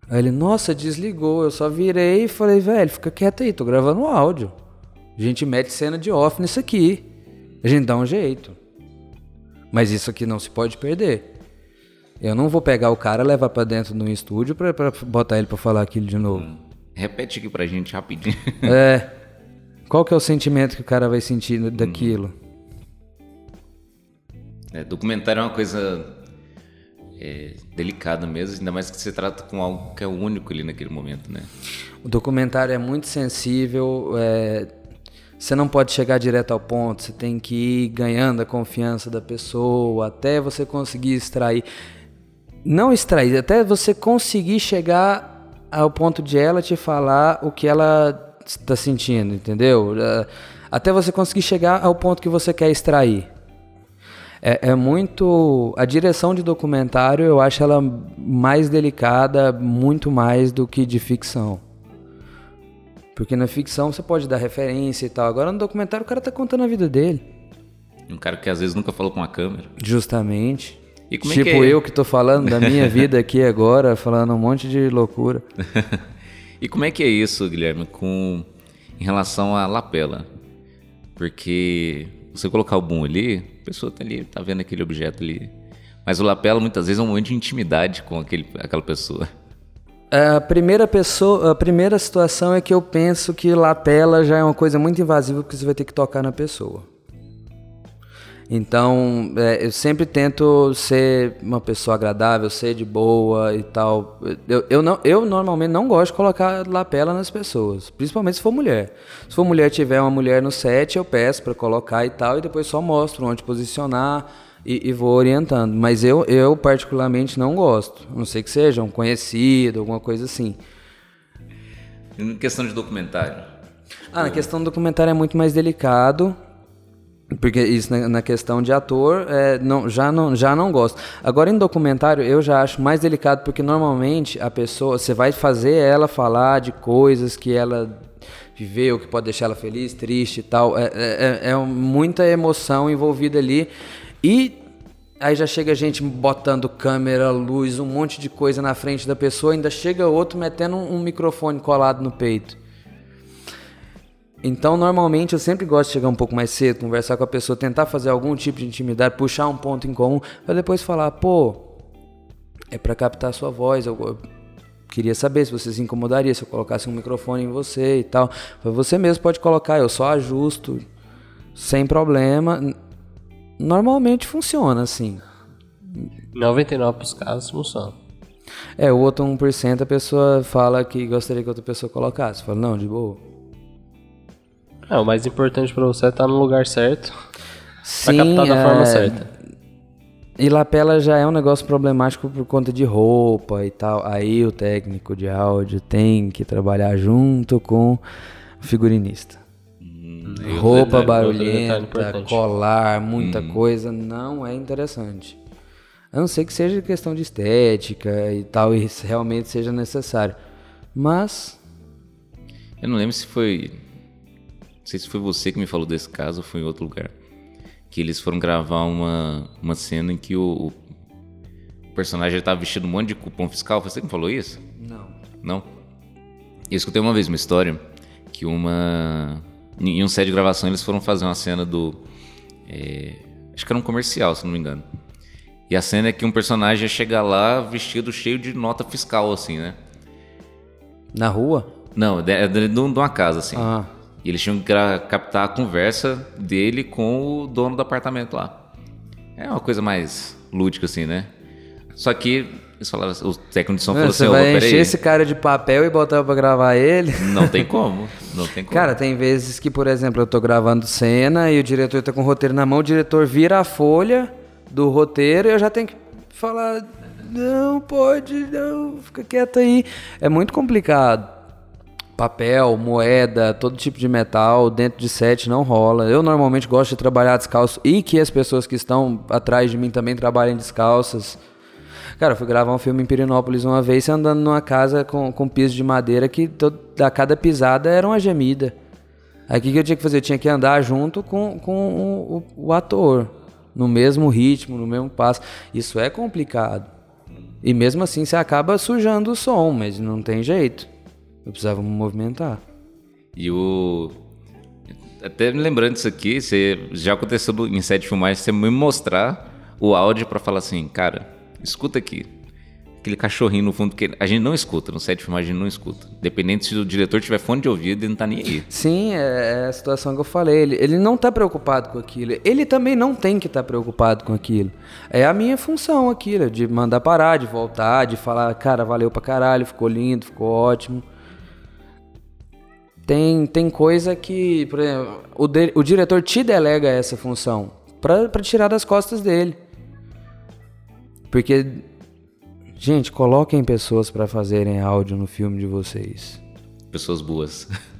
Aí ele, nossa, desligou. Eu só virei e falei, velho, fica quieto aí, tô gravando áudio. A gente mete cena de off nisso aqui. A gente dá um jeito. Mas isso aqui não se pode perder. Eu não vou pegar o cara, levar para dentro de um estúdio pra, pra botar ele para falar aquilo de novo. Hum. Repete aqui pra gente rapidinho. <laughs> É. Qual que é o sentimento que o cara vai sentir daquilo? É, documentário é uma coisa é, delicada mesmo, ainda mais que você trata com algo que é único ali naquele momento, né? O documentário é muito sensível, é, você não pode chegar direto ao ponto, você tem que ir ganhando a confiança da pessoa até você conseguir extrair não extrair, até você conseguir chegar ao ponto de ela te falar o que ela está sentindo, entendeu? É, até você conseguir chegar ao ponto que você quer extrair. É, é, muito. A direção de documentário eu acho ela mais delicada, muito mais do que de ficção. Porque na ficção você pode dar referência e tal. Agora no documentário o cara tá contando a vida dele. Um cara que às vezes nunca falou com a câmera. Justamente. É tipo que é? eu que tô falando da minha vida aqui agora, <laughs> falando um monte de loucura. <laughs> e como é que é isso, Guilherme, com em relação à lapela? Porque você colocar o boom ali, a pessoa tá ali, tá vendo aquele objeto ali. Mas o lapela muitas vezes é um momento de intimidade com aquele, aquela pessoa. A primeira pessoa, a primeira situação é que eu penso que lapela já é uma coisa muito invasiva porque você vai ter que tocar na pessoa. Então, é, eu sempre tento ser uma pessoa agradável, ser de boa e tal. Eu, eu, não, eu normalmente não gosto de colocar lapela nas pessoas, principalmente se for mulher. Se for mulher tiver uma mulher no set, eu peço para colocar e tal, e depois só mostro onde posicionar e, e, vou orientando. Mas eu, eu particularmente não gosto. A não sei que seja um conhecido, alguma coisa assim. Em questão de documentário? Ah, na questão do documentário é muito mais delicado. Porque isso na, na questão de ator, é, não, já, não, já não gosto. Agora, em documentário, eu já acho mais delicado, porque normalmente a pessoa, você vai fazer ela falar de coisas que ela viveu, que pode deixar ela feliz, triste e tal. É, é, é, é muita emoção envolvida ali. E aí já chega gente botando câmera, luz, um monte de coisa na frente da pessoa, ainda chega outro metendo um, um microfone colado no peito. Então, normalmente, eu sempre gosto de chegar um pouco mais cedo, conversar com a pessoa, tentar fazer algum tipo de intimidade, puxar um ponto em comum, para depois falar, pô, é para captar a sua voz, eu, eu, queria saber se você se incomodaria se eu colocasse um microfone em você e tal. Você mesmo pode colocar, eu só ajusto, sem problema. Normalmente funciona assim. 99% dos casos funciona. É, o outro 1% a pessoa fala que gostaria que outra pessoa colocasse. Fala, não, de boa. É, o mais importante para você é estar no lugar certo. Sim, pra captar da é... forma certa. E lapela já é um negócio problemático por conta de roupa e tal. Aí o técnico de áudio tem que trabalhar junto com o figurinista. Hum, roupa detalhe, barulhenta, colar, muita hum. coisa, não é interessante. A não ser que seja questão de estética e tal, e realmente seja necessário. Mas. Eu não lembro se foi não sei se foi você que me falou desse caso ou foi em outro lugar. Que eles foram gravar uma, uma cena em que o, o personagem estava vestido um monte de cupom fiscal. Foi você que me falou isso? Não. Não? Eu escutei uma vez uma história que uma. Em um set de gravação eles foram fazer uma cena do. É, acho que era um comercial, se não me engano. E a cena é que um personagem ia chegar lá vestido cheio de nota fiscal, assim, né? Na rua? Não, é de, de, de uma casa, assim. Ah. E eles tinham que captar a conversa dele com o dono do apartamento lá. É uma coisa mais lúdica, assim, né? Só que eles falaram, o técnico de som falou assim: Você vai encher esse cara de papel e botar pra gravar ele? Não tem como. Não tem <laughs> como. Cara, tem vezes que, por exemplo, eu tô gravando cena e o diretor tá com o roteiro na mão, o diretor vira a folha do roteiro e eu já tenho que falar: Não, pode, não, fica quieto aí. É muito complicado. Papel, moeda, todo tipo de metal dentro de set não rola. Eu normalmente gosto de trabalhar descalço e que as pessoas que estão atrás de mim também trabalhem descalças. Cara, eu fui gravar um filme em Pirinópolis uma vez andando numa casa com, com piso de madeira que a cada pisada era uma gemida. Aí o que, eu tinha que fazer? Eu tinha que andar junto com, com o, o ator, no mesmo ritmo, no mesmo passo. Isso é complicado. E mesmo assim você acaba sujando o som, mas não tem jeito. Eu precisava me movimentar. E o. Até me lembrando disso aqui, você já aconteceu em set de filmagem, você me mostrar o áudio para falar assim, cara, escuta aqui. Aquele cachorrinho no fundo que a gente não escuta, no set de filmagem a gente não escuta. Dependendo se o diretor tiver fone de ouvido, ele não tá nem aí. Sim, é, é a situação que eu falei. Ele, ele não tá preocupado com aquilo. Ele também não tem que estar tá preocupado com aquilo. É a minha função aquilo, de mandar parar, de voltar, de falar, cara, valeu pra caralho, ficou lindo, ficou ótimo. Tem, tem coisa que, por exemplo, o, de, o diretor te delega essa função para tirar das costas dele. Porque, gente, coloquem pessoas para fazerem áudio no filme de vocês. Pessoas boas. <laughs>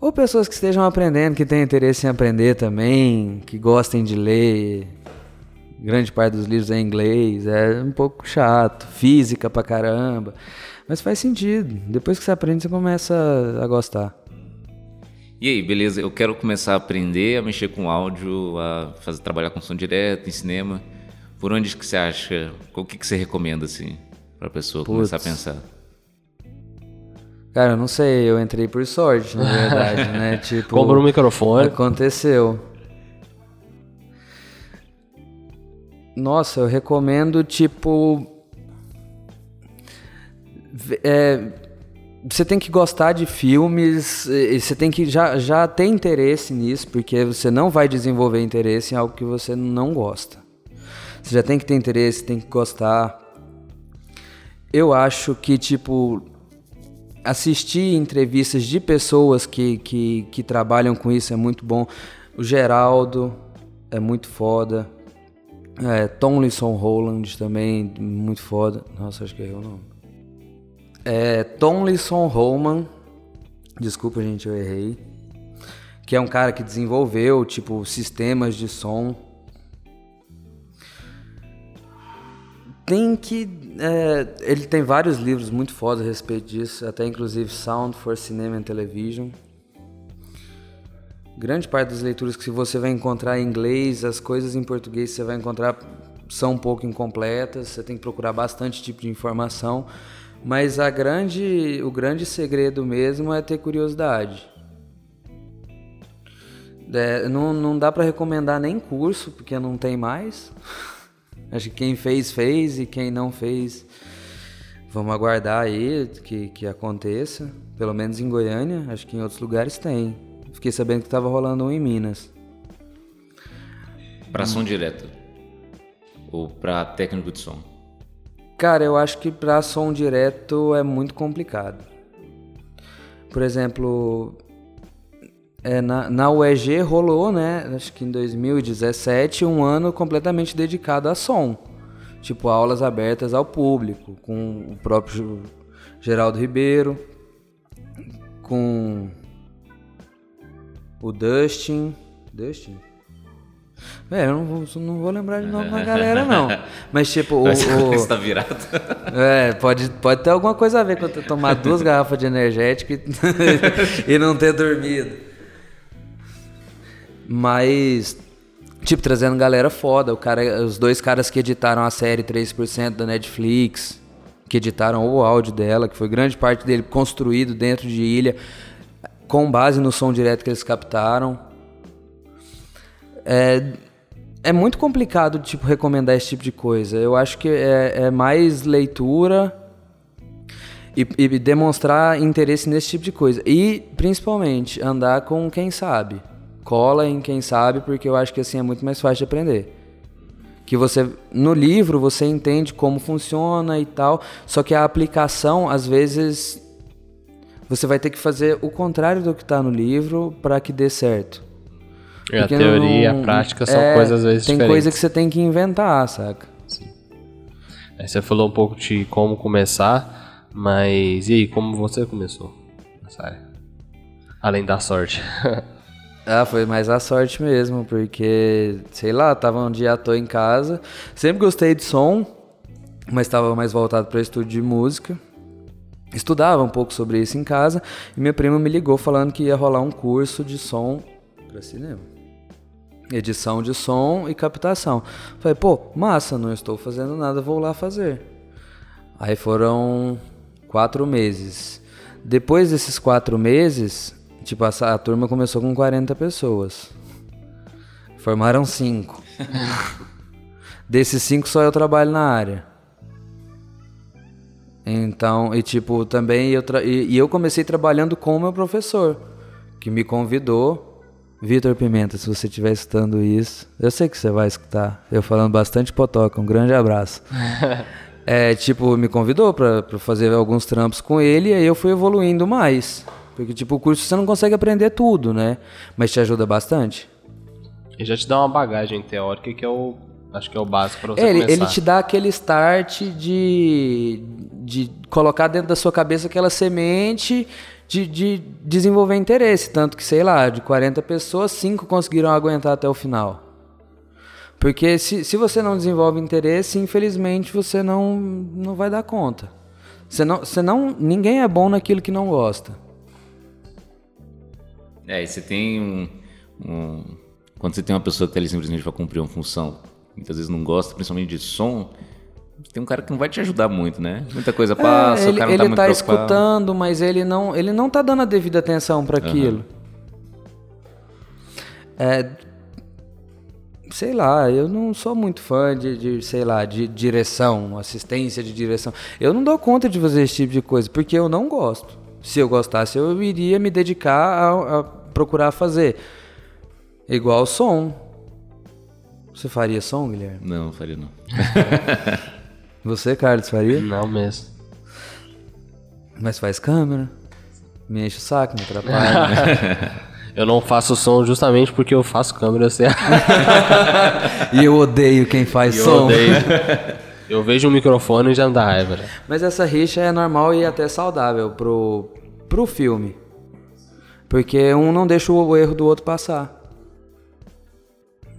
Ou pessoas que estejam aprendendo, que têm interesse em aprender também, que gostem de ler. Grande parte dos livros é em inglês, é um pouco chato. Física pra caramba. Mas faz sentido. Depois que você aprende, você começa a gostar. E aí, beleza? Eu quero começar a aprender a mexer com áudio, a fazer trabalhar com som direto, em cinema. Por onde que você acha? O que, que você recomenda assim para a pessoa Puts. começar a pensar? Cara, eu não sei, eu entrei por sorte, na verdade, né? <laughs> Tipo, compra um microfone. Aconteceu. Nossa, eu recomendo tipo é, você tem que gostar de filmes, você tem que já, já ter interesse nisso, porque você não vai desenvolver interesse em algo que você não gosta. Você já tem que ter interesse, tem que gostar. Eu acho que, tipo, assistir entrevistas de pessoas que, que, que trabalham com isso é muito bom. O Geraldo é muito foda. É, Tomlinson Holland também, muito foda. Nossa, acho que é eu não. É Tomlinson Roman, desculpa gente, eu errei, que é um cara que desenvolveu tipo sistemas de som. Tem que é, ele tem vários livros muito fodas a respeito disso, até inclusive Sound for Cinema and Television. Grande parte das leituras que você vai encontrar em inglês, as coisas em português você vai encontrar são um pouco incompletas, você tem que procurar bastante tipo de informação. Mas a grande, o grande segredo mesmo é ter curiosidade. É, não, não dá para recomendar nem curso, porque não tem mais. <laughs> Acho que quem fez, fez, e quem não fez, vamos aguardar aí que, que aconteça. Pelo menos em Goiânia, acho que em outros lugares tem. Fiquei sabendo que estava rolando um em Minas. Para som direto? Ou para técnico de som? Cara, eu acho que para som direto é muito complicado. Por exemplo, é, na, na UEG rolou, né? Acho que em 2017, um ano completamente dedicado a som. Tipo, aulas abertas ao público, com o próprio Geraldo Ribeiro, com o Dustin. Dustin? É, eu não vou, não vou lembrar de nome da galera, não. <laughs> Mas, tipo, o. o tá virado. <laughs> É, pode, pode ter alguma coisa a ver com eu tomar duas garrafas de energético e, <laughs> e não ter dormido. Mas, tipo, trazendo galera foda. O cara, os dois caras que editaram a série 3% da Netflix, que editaram o áudio dela, que foi grande parte dele construído dentro de ilha, com base no som direto que eles captaram. É, é muito complicado, tipo, recomendar esse tipo de coisa. Eu acho que é, é mais leitura e, e, demonstrar interesse nesse tipo de coisa. E, principalmente, andar com quem sabe. Cola em quem sabe, porque eu acho que assim é muito mais fácil de aprender. Que você, no livro, você entende como funciona e tal, só que a aplicação, às vezes, você vai ter que fazer o contrário do que está no livro para que dê certo. A teoria não, e a prática são é, coisas às vezes tem diferentes. coisa que você tem que inventar, saca? Sim. Aí você falou um pouco de como começar. Mas e aí, como você começou nessa área? Além da sorte. <laughs> Ah, foi mais a sorte mesmo, porque, sei lá, tava um dia à toa em casa. Sempre gostei de som, mas estava mais voltado para estúdio de música. Estudava um pouco sobre isso em casa e minha prima me ligou falando que ia rolar um curso de som para cinema. Edição de som e captação. Falei, pô, massa, não estou fazendo nada, vou lá fazer. Aí foram quatro meses. Depois desses quatro meses, Tipo, a, a turma começou com 40 pessoas. Formaram cinco. <laughs> Desses cinco, só eu trabalho na área. Então, e tipo, também eu, e, e, eu comecei trabalhando com o meu professor, que me convidou. Vitor Pimenta, se você estiver escutando isso, eu sei que você vai escutar. Eu falando bastante potoca, um grande abraço. <laughs> é, tipo, me convidou para fazer alguns trampos com ele e aí eu fui evoluindo mais. Porque, tipo, o curso você não consegue aprender tudo, né? Mas te ajuda bastante. Ele já te dá uma bagagem teórica que é o. Acho que é o básico pra você ele, começar. Ele te dá aquele start de, de colocar dentro da sua cabeça aquela semente de, de desenvolver interesse. Tanto que, sei lá, de 40 pessoas, 5 conseguiram aguentar até o final. Porque se, se você não desenvolve interesse, infelizmente você não, não vai dar conta. Você não, você não, ninguém é bom naquilo que não gosta. É, e você tem um, um, Quando você tem uma pessoa que está ali simplesmente para cumprir uma função, muitas vezes não gosta, principalmente de som, tem um cara que não vai te ajudar muito, né? Muita coisa passa, é, ele, o cara não tá ele muito tá preocupado. escutando, mas ele não, ele não tá dando a devida atenção para aquilo. Uhum. É, sei lá, eu não sou muito fã de, de, sei lá, de direção, assistência de direção. Eu não dou conta de fazer esse tipo de coisa, porque eu não gosto. Se eu gostasse, eu iria me dedicar a, a procurar fazer. Igual som. Você faria som, Guilherme? Não, faria não. <laughs> Você, Carlos, faria? Não mesmo. Mas faz câmera. Me enche o saco, me atrapalha. <laughs> eu não faço som justamente porque eu faço câmera, eu <laughs> sei. e eu odeio quem faz eu som. Eu odeio. <laughs> Eu vejo um microfone e já me dá raiva. Né? Mas essa rixa é normal e até saudável pro, pro filme. Porque um não deixa o erro do outro passar.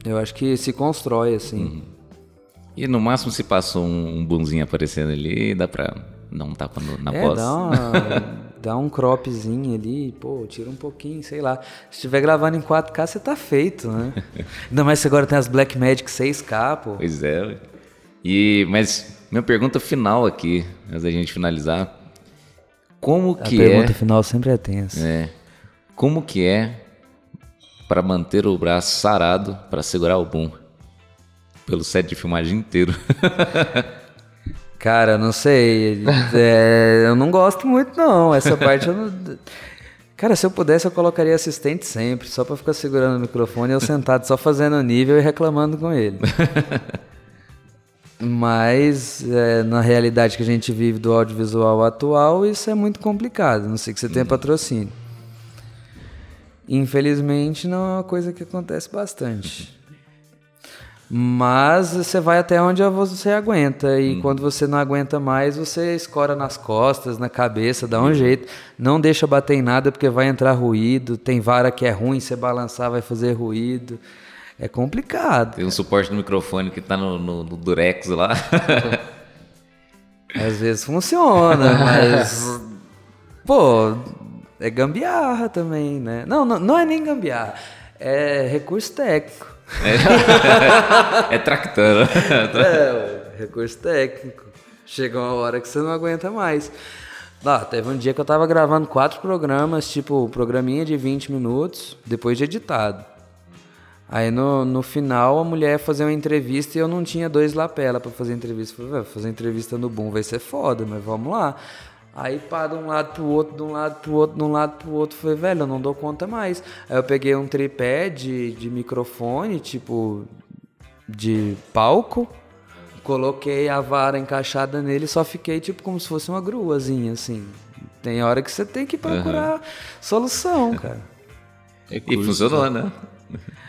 Eu acho que se constrói assim. Uhum. E no máximo se passa um, um bunzinho aparecendo ali, dá pra dar um tapa no, na é, voz. Dá, uma, <laughs> dá um cropzinho ali, pô, tira um pouquinho, sei lá. Se estiver gravando em 4K, você tá feito, né? <laughs> Ainda mais se agora tem as Blackmagic 6K, pô. Pois é. E, mas minha pergunta final aqui, antes da gente finalizar. Como A que é... A pergunta final sempre é tensa. É. Como que é para manter o braço sarado para segurar o boom? Pelo set de filmagem inteiro. <laughs> Cara, não sei. É, eu não gosto muito, não. Essa parte eu não. <laughs> Cara, se eu pudesse, eu colocaria assistente sempre, só para ficar segurando o microfone e eu sentado só fazendo nível e reclamando com ele. <laughs> Mas é, na realidade que a gente vive do audiovisual atual, isso é muito complicado. Não sei que você tenha patrocínio. Infelizmente, não é uma coisa que acontece bastante. Mas você vai até onde você aguenta. E hum. quando você não aguenta mais, você escora nas costas, na cabeça, dá um jeito. Não deixa bater em nada porque vai entrar ruído. Tem vara que é ruim, você balançar vai fazer ruído. É complicado. Tem um suporte no microfone que tá no, no, no Durex lá. <laughs> Às vezes funciona, mas. <laughs> Pô, é gambiarra também, né? Não, não, não é nem gambiarra. É recurso técnico. É, <laughs> é tractando. É, recurso técnico. Chega uma hora que você não aguenta mais. Ah, teve um dia que eu tava gravando quatro programas, tipo, programinha de 20 minutos, depois de editado. Aí no, no final a mulher fazer uma entrevista e eu não tinha dois lapela para fazer entrevista. Falei, fazer entrevista no Boom vai ser foda, mas vamos lá. Aí pá, de um lado pro outro, de um lado pro outro, de um lado pro outro. Falei, velho, eu não dou conta mais. Aí eu peguei um tripé de, de microfone, tipo, de palco. Coloquei a vara encaixada nele e só fiquei, tipo, como se fosse uma gruazinha, assim. Tem hora que você tem que procurar uhum. solução, cara. <laughs> E funcionou, né? <laughs>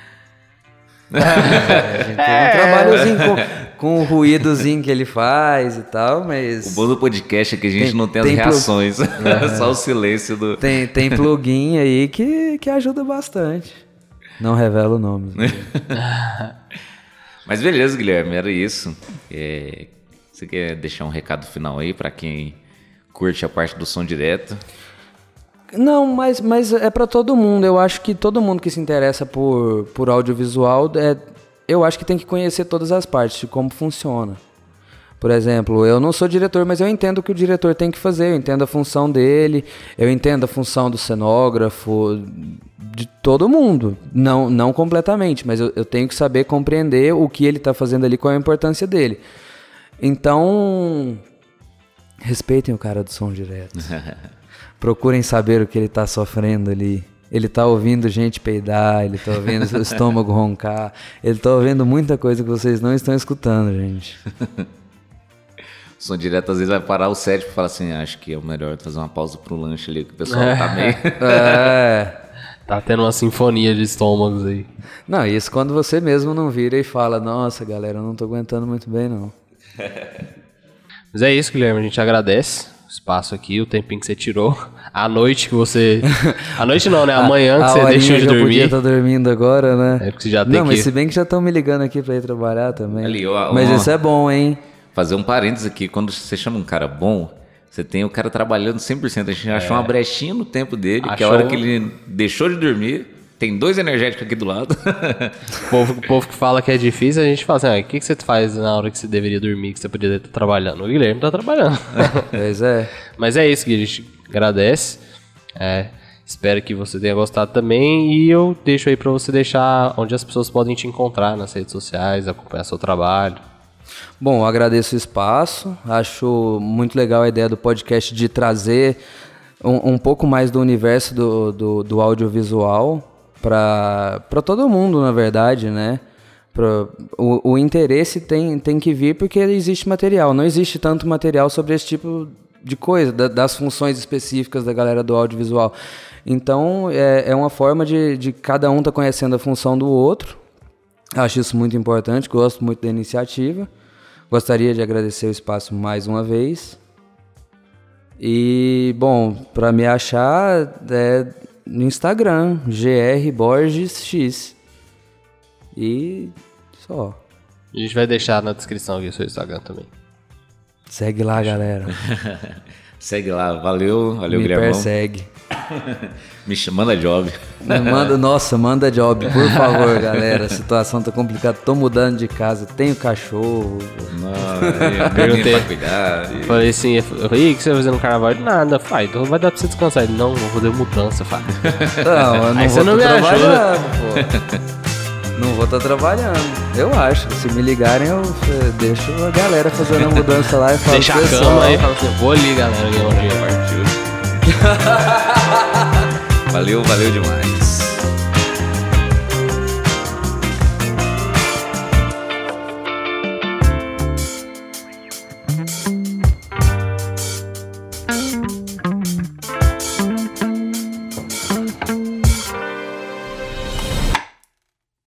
É, a gente teve um trabalhozinho <laughs> com, o ruídozinho que ele faz e tal, mas. O bom do podcast é que a gente Tem- não tem, tem as reações. <laughs> É. Só o silêncio do. Tem, tem plugin aí que, que ajuda bastante. Não revela o nome. <laughs> Mas beleza, Guilherme, era isso. É, Você quer deixar um recado final aí pra quem curte a parte do som direto? Não, mas, mas é pra todo mundo. Eu acho que todo mundo que se interessa por, por audiovisual, é, eu acho que tem que conhecer todas as partes de como funciona. Por exemplo, eu não sou diretor, mas eu entendo o que o diretor tem que fazer, eu entendo a função dele, eu entendo a função do cenógrafo, de todo mundo. Não, não completamente, mas eu, eu tenho que saber compreender o que ele está fazendo ali, qual é a importância dele. Então, respeitem o cara do som direto. <laughs> Procurem saber o que ele tá sofrendo ali. Ele tá ouvindo gente peidar, ele tá ouvindo seu estômago roncar, ele tá ouvindo muita coisa que vocês não estão escutando, gente. O som direto às vezes vai parar o set pra falar assim: acho que é o melhor fazer uma pausa pro lanche ali, que o pessoal tá meio. <laughs> É. Tá tendo uma sinfonia de estômagos aí. Não, isso quando você mesmo não vira e fala, nossa, galera, eu não tô aguentando muito bem, não. Mas é isso, Guilherme. A gente agradece o espaço aqui, o tempinho que você tirou. A noite que você. A noite não, né? <laughs> Amanhã que A você horinha deixou de que eu podia dormir. estar dormindo agora, né? É porque você já tem Não, mas que- se bem que já estão me ligando aqui pra ir trabalhar também. Ali, ó, mas ó. isso é bom, hein? Fazer um parênteses aqui: quando você chama um cara bom, você tem o cara trabalhando 100%. A gente achou uma brechinha no tempo dele, que é a Achou- hora que ele deixou de dormir. Tem dois energéticos aqui do lado. <laughs> O povo, o povo que fala que é difícil, a gente fala assim: ah, o que, que você faz na hora que você deveria dormir, que você poderia estar trabalhando? O Guilherme tá trabalhando. <laughs> Pois é. Mas é isso, Gui, a gente agradece. É, espero que você tenha gostado também. E eu deixo aí pra você deixar onde as pessoas podem te encontrar nas redes sociais, acompanhar seu trabalho. Bom, eu agradeço o espaço. Acho muito legal a ideia do podcast de trazer um, um pouco mais do universo do, do, do audiovisual para todo mundo, na verdade, né? O, o interesse tem, tem que vir porque existe material. Não existe tanto material sobre esse tipo de coisa, da- das funções específicas da galera do audiovisual. Então, é, é uma forma de, de cada um estar conhecendo a função do outro. Acho isso muito importante, gosto muito da iniciativa. Gostaria de agradecer o espaço mais uma vez. E, bom, para me achar é no Instagram, grborgesx. E só. A gente vai deixar na descrição aqui o seu Instagram também. Segue lá, galera. <laughs> Segue lá, valeu, valeu, me Guilherme. persegue. <laughs> Me chamando a job. Me Manda, <laughs> nossa, manda job, por favor, galera. A situação tá complicada. Tô mudando de casa, tenho cachorro. Nossa, Perguntei. pra cuidar. Falei assim, eu falei, "Ih, o que você vai fazer no carnaval? Nada, faz, então vai dar pra você descansar. Ele, não, vou fazer mudança, faz. Não, eu não Aí vou você não me ajuda. trabalhando, pô. Não vou estar trabalhando. Eu acho. Se me ligarem, eu eh, deixo a galera fazendo a mudança lá e falo Deixa a "Pessoal, cama aí e fala assim, vou ali, galera, um dinheiro. Partiu. <laughs> valeu, valeu demais.